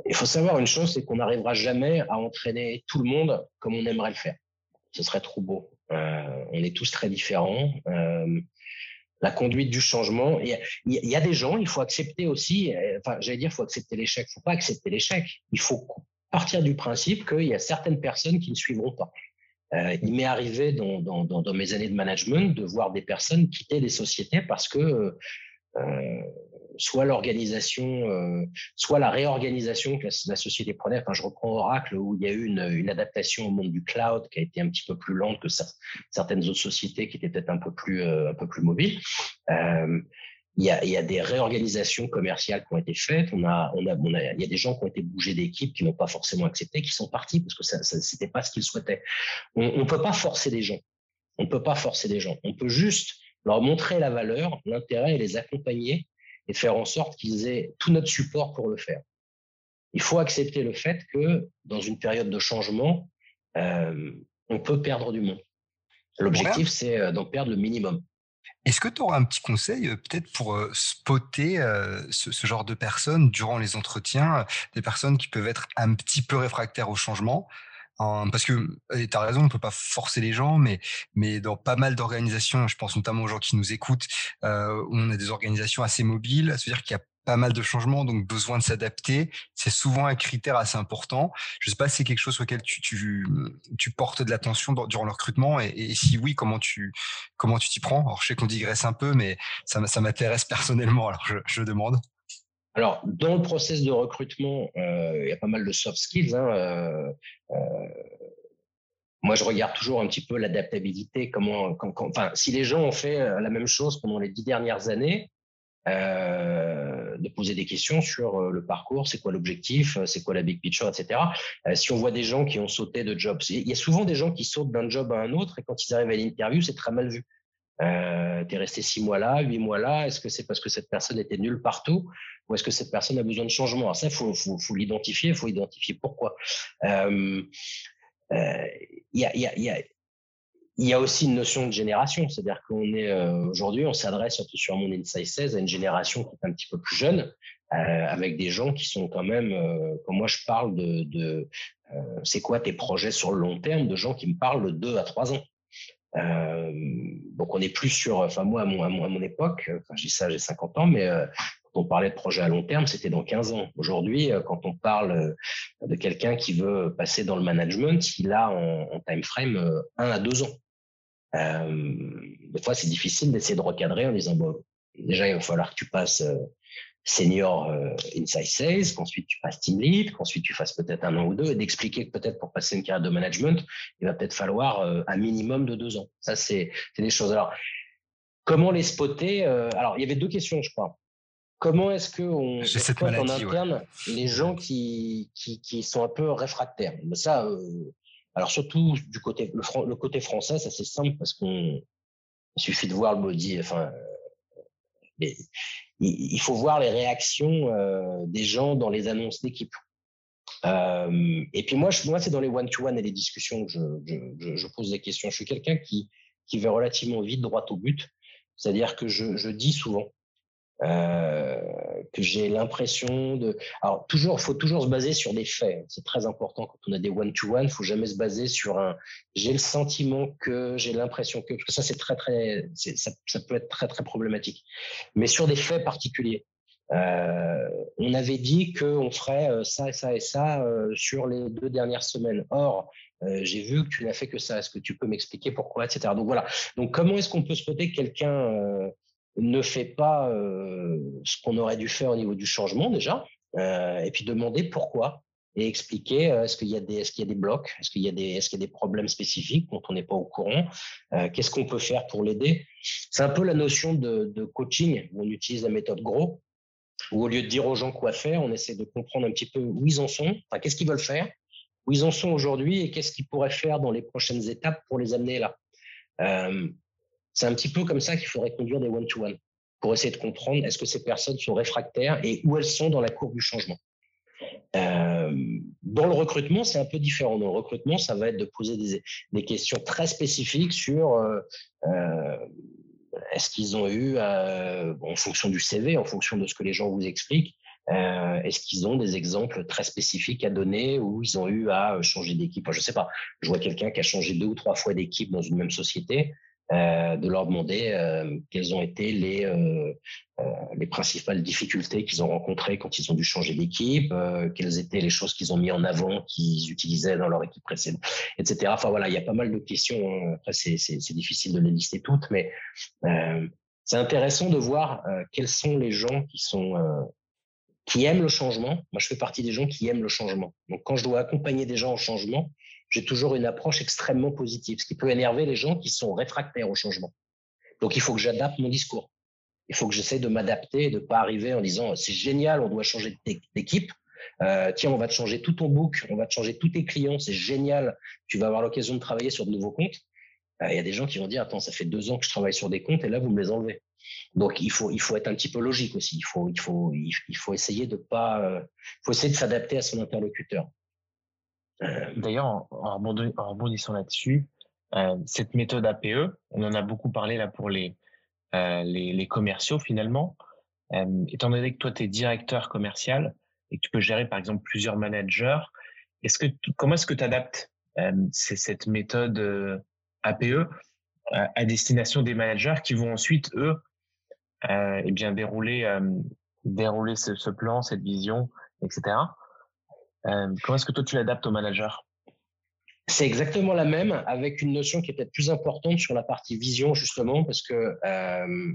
Il faut savoir une chose, c'est qu'on n'arrivera jamais à entraîner tout le monde comme on aimerait le faire. Ce serait trop beau. Euh, on est tous très différents. Euh, la conduite du changement. Il y, a, des gens, il faut accepter aussi, euh, enfin, j'allais dire, il faut accepter l'échec. Il ne faut pas accepter l'échec. Il faut partir du principe qu'il y a certaines personnes qui ne suivront pas. Il m'est arrivé dans, dans, mes années de management de voir des personnes quitter des sociétés parce que soit l'organisation, euh, soit la réorganisation que la, société prenait. Enfin, je reprends Oracle où il y a eu une, adaptation au monde du cloud qui a été un petit peu plus lente que certaines autres sociétés qui étaient peut-être un peu plus euh, un peu plus mobiles. Il y, a, il y, a, des réorganisations commerciales qui ont été faites. On a, on a, on a, il y a des gens qui ont été bougés d'équipe qui n'ont pas forcément accepté, qui sont partis parce que ça, ça c'était pas ce qu'ils souhaitaient. On ne peut pas forcer des gens. On ne peut pas forcer des gens. On peut juste leur montrer la valeur, l'intérêt et les accompagner et faire en sorte qu'ils aient tout notre support pour le faire. Il faut accepter le fait que dans une période de changement, euh, on peut perdre du monde. L'objectif, c'est euh, d'en perdre le minimum. Est-ce que tu auras un petit conseil euh, peut-être pour spotter ce, genre de personnes durant les entretiens, des personnes qui peuvent être un petit peu réfractaires au changement? Parce que tu as raison, on peut pas forcer les gens, mais, mais dans pas mal d'organisations, je pense notamment aux gens qui nous écoutent, on a des organisations assez mobiles, c'est-à-dire qu'il y a pas mal de changements, donc besoin de s'adapter. C'est souvent un critère assez important. Je sais pas si c'est quelque chose auquel tu, tu, portes de l'attention durant le recrutement et, si oui, comment tu t'y prends? Alors je sais qu'on digresse un peu, mais ça, ça m'intéresse personnellement. Alors je, je demande. Alors, dans le process de recrutement, euh, il y a pas mal de soft skills. Hein, euh, euh, moi, je regarde toujours un petit peu l'adaptabilité. Comment, enfin, si les gens ont fait la même chose pendant les dix dernières années, euh, de poser des questions sur euh, le parcours, c'est quoi l'objectif, euh, c'est quoi la big picture, etc. si on voit des gens qui ont sauté de jobs, il y a souvent des gens qui sautent d'un job à un autre et quand ils arrivent à l'interview, c'est très mal vu. Euh, tu es resté six mois là, huit mois là, est-ce que c'est parce que cette personne était nulle partout ou est-ce que cette personne a besoin de changement? Ça, faut, faut, faut l'identifier, faut identifier pourquoi. Il y, a, y, a, y, a, il y a aussi une notion de génération, c'est-à-dire qu'on est, euh, aujourd'hui, on s'adresse surtout sur mon Insight 16 à une génération qui est un petit peu plus jeune, euh, avec des gens qui sont quand même, euh, quand moi je parle de, de euh, c'est quoi tes projets sur le long terme, de gens qui me parlent de 2 à 3 ans. donc on est plus sur, enfin moi à mon, à mon, à mon époque, enfin dis ça, j'ai 50 ans, mais quand on parlait de projets à long terme, c'était dans 15 ans. Aujourd'hui, quand on parle de quelqu'un qui veut passer dans le management, il a en, en time frame 1 à 2 ans. Euh, des fois, c'est difficile d'essayer de recadrer en disant, bon, déjà, il va falloir que tu passes euh, senior euh, inside sales, qu'ensuite tu passes team lead, qu'ensuite tu fasses peut-être un an ou deux, et d'expliquer que peut-être pour passer une carrière de management, il va peut-être falloir un minimum de deux ans. Ça, c'est des choses. Alors, comment les spotter Alors, il y avait deux questions, je crois. Comment est-ce qu'on spot en interne les gens qui, qui, qui, sont un peu réfractaires? Ça, alors surtout du côté le, côté français, ça c'est simple parce qu'on suffit de voir le body, enfin il, faut voir les réactions euh, des gens dans les annonces d'équipe. Euh, et puis moi, moi c'est dans les one-to-one et les discussions que je, je, je, pose des questions. Je suis quelqu'un qui, qui va relativement vite, droit au but. C'est-à-dire que je, je dis souvent, euh, que j'ai l'impression de. Alors toujours, faut toujours se baser sur des faits. C'est très important quand on a des one-to-one. Faut jamais se baser sur un. J'ai le sentiment que, j'ai l'impression que, parce que ça c'est très très, ça, peut être très très problématique. Mais sur des faits particuliers. Euh, on avait dit qu'on ferait euh, ça et ça et ça euh, sur les deux dernières semaines. Or, euh, j'ai vu que tu n'as fait que ça. Est-ce que tu peux m'expliquer pourquoi, etc. Donc voilà. Donc comment est-ce qu'on peut spotter quelqu'un ne fait pas euh, ce qu'on aurait dû faire au niveau du changement déjà, euh, et puis demander pourquoi et expliquer euh, est-ce qu'il y a des est-ce y a des blocs, est-ce qu'il y a des est-ce y a des problèmes spécifiques dont on n'est pas au courant, qu'est-ce qu'on peut faire pour l'aider? C'est un peu la notion de, coaching où on utilise la méthode gros, où au lieu de dire aux gens quoi faire, on essaie de comprendre un petit peu où ils en sont, enfin qu'est-ce qu'ils veulent faire, où ils en sont aujourd'hui et qu'est-ce qu'ils pourraient faire dans les prochaines étapes pour les amener là. C'est un petit peu comme ça qu'il faudrait conduire des one-to-one pour essayer de comprendre est-ce que ces personnes sont réfractaires et où elles sont dans la courbe du changement. Euh, dans le recrutement, c'est un peu différent. Dans le recrutement, ça va être de poser des, questions très spécifiques sur euh, euh, est-ce qu'ils ont eu, en fonction du CV, en fonction de ce que les gens vous expliquent, est-ce qu'ils ont des exemples très spécifiques à donner où ils ont eu à changer d'équipe? Je ne sais pas. Je vois quelqu'un qui a changé deux ou trois fois d'équipe dans une même société. Euh, de leur demander euh, quelles ont été les, euh, les principales difficultés qu'ils ont rencontrées quand ils ont dû changer d'équipe, quelles étaient les choses qu'ils ont mis en avant, qu'ils utilisaient dans leur équipe précédente, etc. Enfin voilà, il y a pas mal de questions. Hein. Après, c'est difficile de les lister toutes, mais c'est intéressant de voir quels sont les gens qui sont qui aiment le changement. Moi, je fais partie des gens qui aiment le changement. Donc, quand je dois accompagner des gens au changement, j'ai toujours une approche extrêmement positive, ce qui peut énerver les gens qui sont réfractaires au changement. Donc, il faut que j'adapte mon discours. Il faut que j'essaie de m'adapter de ne pas arriver en disant c'est génial, on doit changer d'équipe. Euh, tiens, on va te changer tout ton book, on va te changer tous tes clients, c'est génial, tu vas avoir l'occasion de travailler sur de nouveaux comptes. il y a des gens qui vont dire, attends, ça fait deux ans que je travaille sur des comptes et là, vous me les enlevez. Donc, il faut, être un petit peu logique aussi. Il faut, essayer de pas, faut essayer de s'adapter à son interlocuteur. D'ailleurs, en, rebondissant là-dessus, cette méthode APE, on en a beaucoup parlé là pour les, les, commerciaux finalement. étant donné que toi, tu es directeur commercial et que tu peux gérer par exemple plusieurs managers, comment est-ce que tu adaptes cette méthode APE à destination des managers qui vont ensuite, eux, euh, eh bien dérouler, ce, plan, cette vision, etc. comment est-ce que toi tu l'adaptes au manager? C'est exactement la même, avec une notion qui est peut-être plus importante sur la partie vision, justement, parce que euh,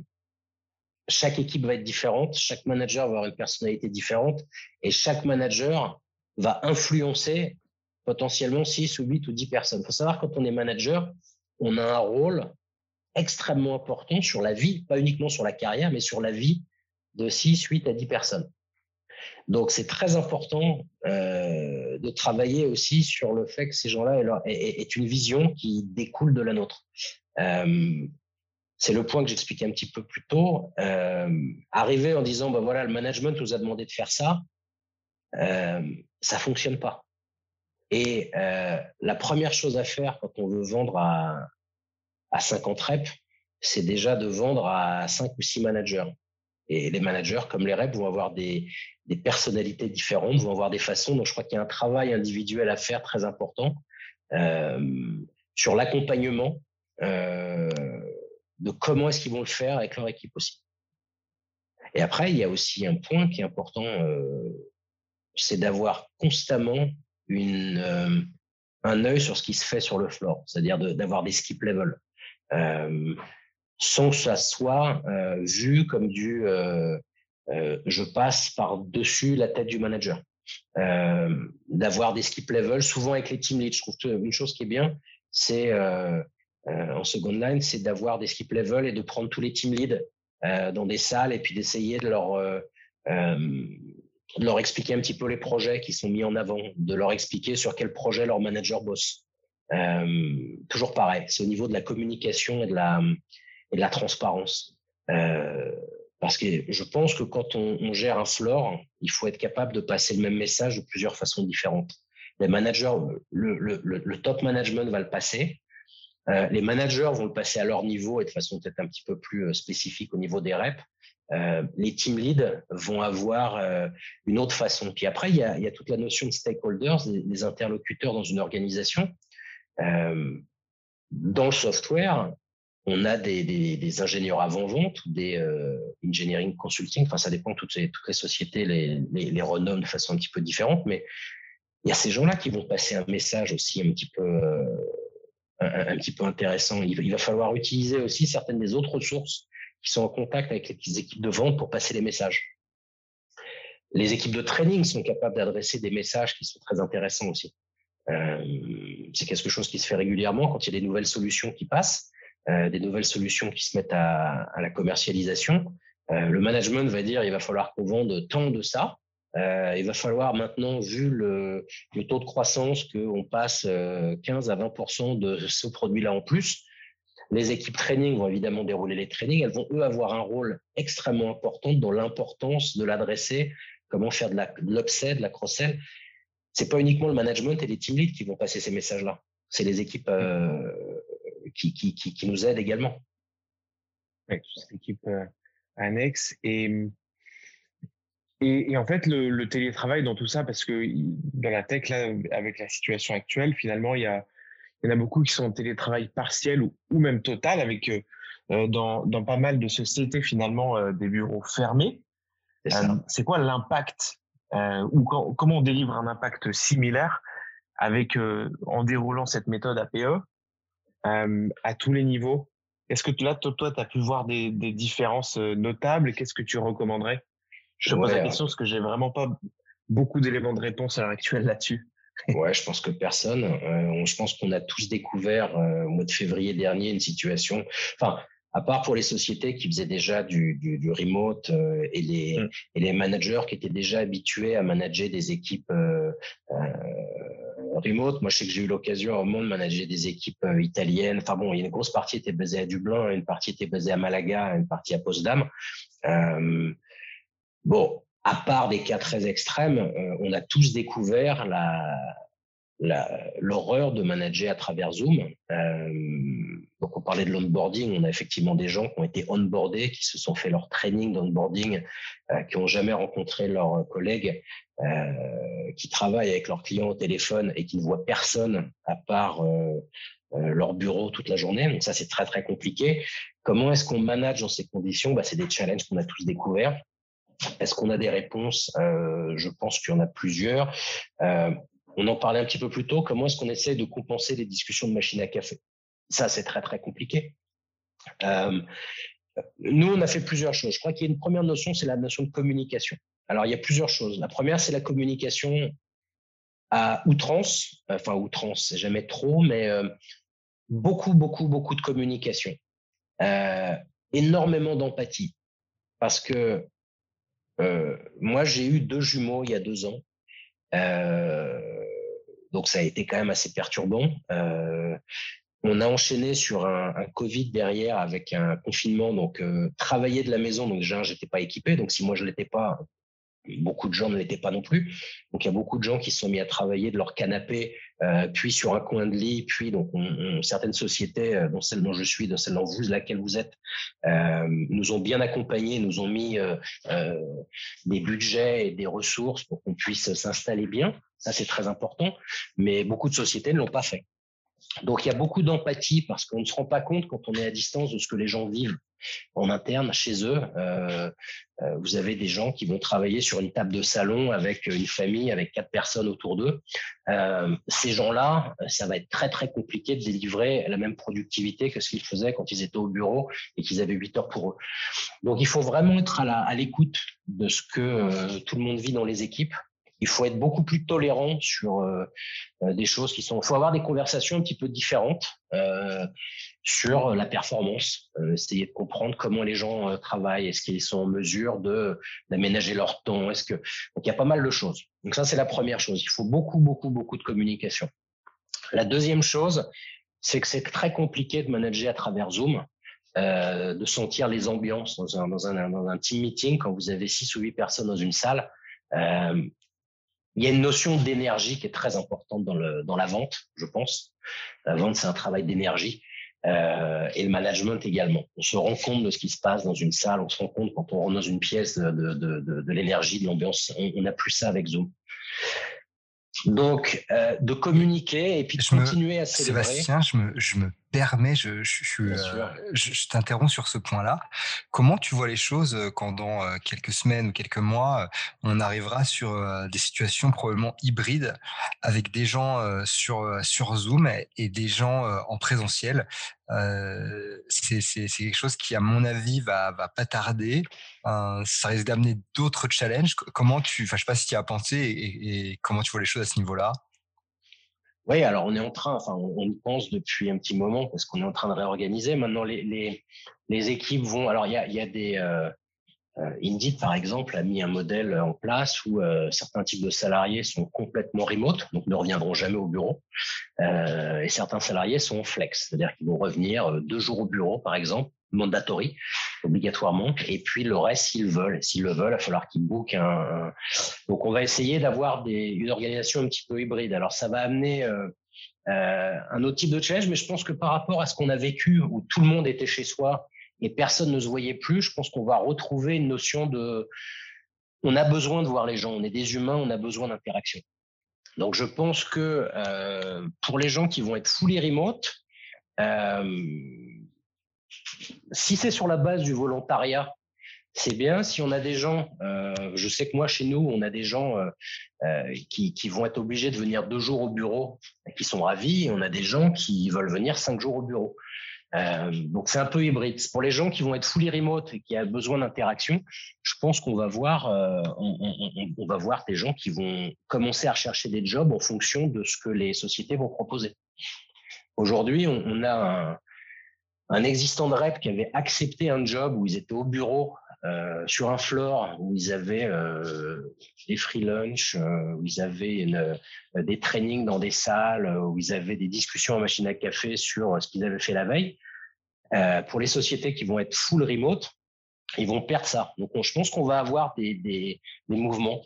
chaque équipe va être différente, chaque manager va avoir une personnalité différente, et chaque manager va influencer potentiellement 6 ou 8 ou 10 personnes. Il faut savoir, quand on est manager, on a un rôle extrêmement important sur la vie, pas uniquement sur la carrière, mais sur la vie de 6, 8 à 10 personnes. Donc, c'est très important euh, de travailler aussi sur le fait que ces gens-là aient, une vision qui découle de la nôtre. Euh, c'est le point que j'expliquais un petit peu plus tôt. Euh, arriver en disant, ben voilà, le management nous a demandé de faire ça, ça fonctionne pas. Et la première chose à faire quand on veut vendre à, à 50 reps, c'est déjà de vendre à 5 ou 6 managers. Et les managers, comme les reps, vont avoir des, personnalités différentes, vont avoir des façons. Donc, je crois qu'il y a un travail individuel à faire très important euh, sur l'accompagnement euh, de comment est-ce qu'ils vont le faire avec leur équipe aussi. Et après, il y a aussi un point qui est important, euh, c'est d'avoir constamment un œil sur ce qui se fait sur le floor, c'est-à-dire d'avoir des skip levels, sans que ça soit euh, vu comme du je passe par-dessus la tête du manager. d'avoir des skip levels, souvent avec les team leads. Je trouve une chose qui est bien, c'est en second line, c'est d'avoir des skip levels et de prendre tous les team leads dans des salles et puis d'essayer de leur de leur expliquer un petit peu les projets qui sont mis en avant, de leur expliquer sur quel projet leur manager bosse. Euh, toujours pareil, c'est au niveau de la communication et de la, et de la transparence. Euh, parce que je pense que quand on, gère un floor, il faut être capable de passer le même message de plusieurs façons différentes. Les managers, le, top management va le passer. Euh, les managers vont le passer à leur niveau et de façon peut-être un petit peu plus euh, spécifique au niveau des reps. Les team leads vont avoir une autre façon. Puis après, il y a, toute la notion de stakeholders, des, interlocuteurs dans une organisation. Dans le software, on a des, ingénieurs avant-vente ou des euh, engineering consulting. Enfin, ça dépend. Toutes les, sociétés les, les, renomment de façon un petit peu différente, mais il y a ces gens-là qui vont passer un message aussi un petit peu peu intéressant. Il, va falloir utiliser aussi certaines des autres ressources qui sont en contact avec les équipes de vente pour passer les messages. Les équipes de training sont capables d'adresser des messages qui sont très intéressants aussi. Euh, c'est quelque chose qui se fait régulièrement quand il y a des nouvelles solutions qui passent, euh, des nouvelles solutions qui se mettent à, la commercialisation. Euh, le management va dire il va falloir qu'on vende tant de ça. Euh, il va falloir maintenant, vu le, taux de croissance, qu'on passe 15 euh, à 20 de ce produit-là en plus. Les équipes training vont évidemment dérouler les trainings. Elles vont, eux, avoir un rôle extrêmement important dans l'importance de l'adresser, comment faire de l'upsell, de la cross-sell. C'est pas uniquement le management et les team leads qui vont passer ces messages-là. C'est les équipes euh, qui, qui, qui, qui, nous aident également. Oui, toutes les équipes euh, annexes. Et, et, et, en fait, le, le, télétravail dans tout ça, parce que dans la tech, là, avec la situation actuelle, finalement, il y a il y en a beaucoup qui sont en télétravail partiel ou, ou même total, avec euh, euh dans, dans, pas mal de sociétés finalement euh, des bureaux fermés. C'est euh, quoi l'impact ou quand, comment on délivre un impact similaire avec en déroulant cette méthode APE à tous les niveaux Est-ce que là, toi, tu as pu voir des, des différences notables? Qu'est-ce que tu recommanderais? Je te pose la question parce que j'ai vraiment pas beaucoup d'éléments de réponse à l'heure actuelle là-dessus. Ouais, je pense que personne. Euh, je pense qu'on a tous découvert euh, au mois de février dernier une situation. Enfin, à part pour les sociétés qui faisaient déjà du, du, du remote euh, et, les, et les managers qui étaient déjà habitués à manager des équipes euh, euh, Moi, je sais que j'ai eu l'occasion au monde de manager des équipes italiennes. Enfin bon, il y a une grosse partie était basée à Dublin, une partie était basée à Malaga, une partie à Potsdam. bon, à part des cas très extrêmes, on a tous découvert la, l'horreur de manager à travers Zoom. Euh, donc on parlait de l'onboarding, on a effectivement des gens qui ont été onboardés, qui se sont fait leur training d'onboarding, euh, qui n'ont jamais rencontré leurs collègues, euh, qui travaillent avec leurs clients au téléphone et qui ne voient personne à part leur bureau toute la journée. Donc ça c'est très très compliqué. Comment est-ce qu'on manage dans ces conditions? Bah, C'est des challenges qu'on a tous découverts. Est-ce qu'on a des réponses? Je pense qu'il y en a plusieurs. On en parlait un petit peu plus tôt, comment est-ce qu'on essaie de compenser les discussions de machine à café? Ça, c'est très, très compliqué. Euh, nous, on a fait plusieurs choses. Je crois qu'il y a une première notion, c'est la notion de communication. Alors, il y a plusieurs choses. La première, c'est la communication à outrance. Enfin, outrance, c'est jamais trop, mais euh, beaucoup, beaucoup, beaucoup de communication. Euh, énormément d'empathie. Parce que moi, j'ai eu deux jumeaux il y a deux ans. Donc ça a été quand même assez perturbant. Euh, on a enchaîné sur un, Covid derrière avec un confinement, donc euh, travailler de la maison. Donc déjà, j'étais pas équipé. Donc si moi je l'étais pas, beaucoup de gens ne l'étaient pas non plus. Donc il y a beaucoup de gens qui se sont mis à travailler de leur canapé, euh, puis sur un coin de lit, puis donc certaines sociétés, euh, dont celle dont je suis, dont celle dont vous, laquelle vous êtes, euh, nous ont bien accompagnés, nous ont mis des budgets et des ressources pour qu'on puisse s'installer bien. Ça c'est très important, mais beaucoup de sociétés ne l'ont pas fait. Donc il y a beaucoup d'empathie parce qu'on ne se rend pas compte quand on est à distance de ce que les gens vivent en interne chez eux. Euh, euh, vous avez des gens qui vont travailler sur une table de salon avec une famille, avec quatre personnes autour d'eux. Euh, ces gens-là, ça va être très très compliqué de délivrer la même productivité que ce qu'ils faisaient quand ils étaient au bureau et qu'ils avaient 8 heures pour eux. Donc il faut vraiment être à l'écoute de ce que tout le monde vit dans les équipes il faut être beaucoup plus tolérant sur des choses qui sont. Il faut avoir des conversations un petit peu différentes sur la performance. essayer de comprendre comment les gens travaillent. Est-ce qu'ils sont en mesure de d'aménager leur temps? Est-ce que donc il y a pas mal de choses. Donc ça c'est la première chose. Il faut beaucoup beaucoup beaucoup de communication. La deuxième chose, c'est que c'est très compliqué de manager à travers Zoom. de sentir les ambiances dans un, dans, un, dans un team meeting quand vous avez six ou huit personnes dans une salle. Euh, il y a une notion d'énergie qui est très importante dans, le, dans la vente, je pense. La vente, c'est un travail d'énergie. Euh, et le management également. On se rend compte de ce qui se passe dans une salle, on se rend compte quand on rentre dans une pièce de, de, l'énergie, de l'ambiance. On n'a plus ça avec Zoom. Donc, euh, de communiquer et puis de continuer à célébrer. Sébastien, je me, je me permets, je, je, euh, je, je t'interromps sur ce point-là. Comment tu vois les choses euh, quand dans euh, quelques semaines ou quelques mois, on arrivera sur des situations probablement hybrides avec des gens sur, sur Zoom et des gens en présentiel? Euh, c'est quelque chose qui, à mon avis, va, va pas tarder. Euh, ça risque d'amener d'autres challenges. Comment tu, enfin, je sais pas si tu as pensé et, et, comment tu vois les choses à ce niveau-là? Oui, alors on est en train, enfin, on, y pense depuis un petit moment parce qu'on est en train de réorganiser. Maintenant, les, les, les équipes vont. Alors, il y a, y a des. Euh, euh, Indeed, par exemple, a mis un modèle en place où euh, certains types de salariés sont complètement remote, donc ne reviendront jamais au bureau, euh, et certains salariés sont flex, c'est-à-dire qu'ils vont revenir deux jours au bureau, par exemple, mandatory, obligatoirement, et puis le reste s'ils veulent. S'ils le veulent, il va falloir qu'ils bookent un, Donc on va essayer d'avoir une organisation un petit peu hybride. Alors ça va amener euh, un autre type de challenge, mais je pense que par rapport à ce qu'on a vécu, où tout le monde était chez soi et personne ne se voyait plus, je pense qu'on va retrouver une notion de on a besoin de voir les gens, on est des humains, on a besoin d'interaction. Donc je pense que euh, pour les gens qui vont être fully remote, euh, si c'est sur la base du volontariat, c'est bien. Si on a des gens, euh, je sais que moi chez nous, on a des gens qui, qui, vont être obligés de venir deux jours au bureau, qui sont ravis, et on a des gens qui veulent venir cinq jours au bureau. Euh, donc c'est un peu hybride. Pour les gens qui vont être fully remote et qui ont besoin d'interaction, je pense qu'on va voir, euh, on, va voir des gens qui vont commencer à rechercher des jobs en fonction de ce que les sociétés vont proposer. Aujourd'hui, on, a un, existant de rep qui avait accepté un job où ils étaient au bureau euh, sur un floor où ils avaient euh, des free lunch, euh, où ils avaient une, des trainings dans des salles, où ils avaient des discussions en machine à café sur ce qu'ils avaient fait la veille. pour les sociétés qui vont être full remote, ils vont perdre ça. Donc, je pense qu'on va avoir des, des, des mouvements.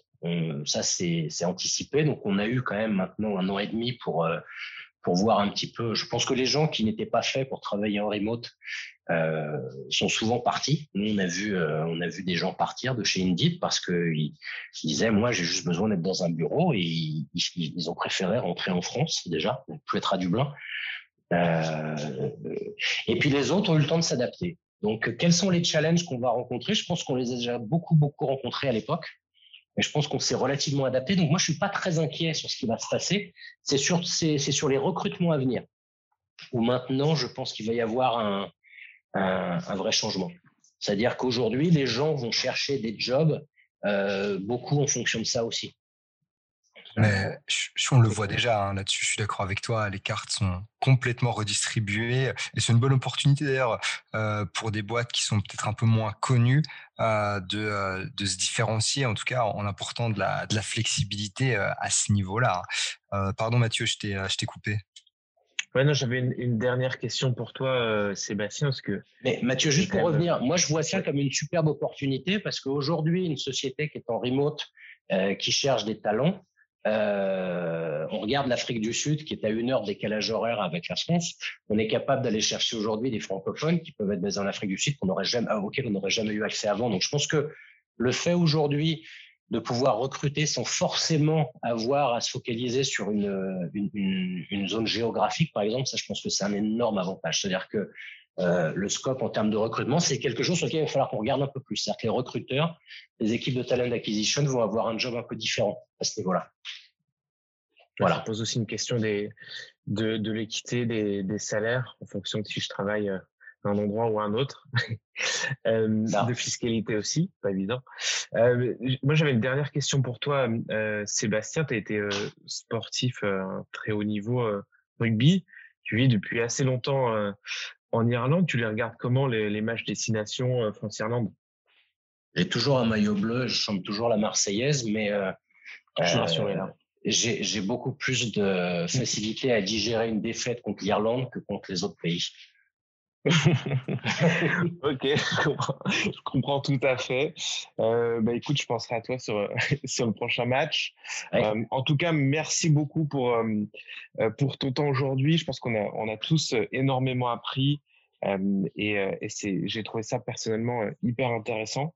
ça, c'est anticipé. Donc, on a eu quand même maintenant un an et demi pour pour voir un petit peu. Je pense que les gens qui n'étaient pas faits pour travailler en remote euh, sont souvent partis. Nous, on a vu, euh, on a vu des gens partir de chez Indeed parce que ils, disaient, moi, j'ai juste besoin d'être dans un bureau et ils, ils, ont préféré rentrer en France déjà, plus être à Dublin. Euh, et puis les autres ont eu le temps de s'adapter. Donc, quels sont les challenges qu'on va rencontrer? Je pense qu'on les a déjà beaucoup, beaucoup rencontrés à l'époque. Mais je pense qu'on s'est relativement adapté. Donc moi, je suis pas très inquiet sur ce qui va se passer. C'est sur, les recrutements à venir. Où maintenant, je pense qu'il va y avoir un vrai changement. C'est-à-dire qu'aujourd'hui, les gens vont chercher des jobs euh, beaucoup en fonction de ça aussi. Mais on le voit déjà hein, là-dessus, je suis d'accord avec toi, les cartes sont complètement redistribuées et c'est une bonne opportunité d'ailleurs euh, pour des boîtes qui sont peut-être un peu moins connues euh, de, euh, de, se différencier, en tout cas en apportant de la, de la flexibilité à ce niveau-là. pardon Mathieu, je t'ai coupé. Ouais, non, j'avais une, une, dernière question pour toi, Sébastien, parce que. Mais Mathieu, juste pour revenir, moi je vois ça comme une superbe opportunité parce qu'aujourd'hui, une société qui est en remote, qui cherche des talents, euh, on regarde l'Afrique du Sud, qui est à une heure décalage horaire avec la France. On est capable d'aller chercher aujourd'hui des francophones qui peuvent être basés en Afrique du Sud, qu'on aurait jamais, auxquels on n'aurait jamais eu accès avant. Donc, je pense que le fait aujourd'hui de pouvoir recruter sans forcément avoir à se focaliser sur une, une, une, zone géographique, par exemple, ça, je pense que c'est un énorme avantage. C'est-à-dire que euh, le scope en termes de recrutement, c'est quelque chose sur lequel il va falloir qu'on regarde un peu plus. C'est-à-dire que les recruteurs, les équipes de talent acquisition vont avoir un job un peu différent à ce niveau-là. Voilà. Ça pose aussi une question des, de, de l'équité des, des, salaires en fonction de si je travaille à un endroit ou à un autre. euh, de fiscalité aussi, pas évident. Euh, moi, j'avais une dernière question pour toi, euh, Sébastien. Tu as été euh, sportif à très haut niveau rugby. Tu vis depuis assez longtemps en Irlande, tu les regardes comment les, matchs destination euh, France-Irlande? J'ai toujours un maillot bleu, je chante toujours la Marseillaise, mais euh, euh, J'ai beaucoup plus de facilité à digérer une défaite contre l'Irlande que contre les autres pays. ok, je comprends, tout à fait. Euh, bah, écoute, je penserai à toi sur, sur le prochain match. Euh, en tout cas, merci beaucoup pour, euh, pour ton temps aujourd'hui. Je pense qu'on a, on a tous énormément appris. et, et c'est, j'ai trouvé ça personnellement hyper intéressant.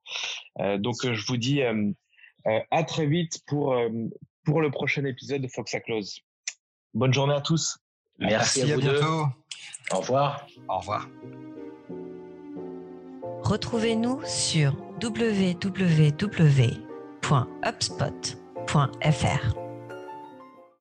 donc, je vous dis à très vite pour, pour le prochain épisode de Fox à Close. Bonne journée à tous. Merci, à, vous bientôt. Au revoir. Au revoir. Retrouvez-nous sur www.upspot.fr.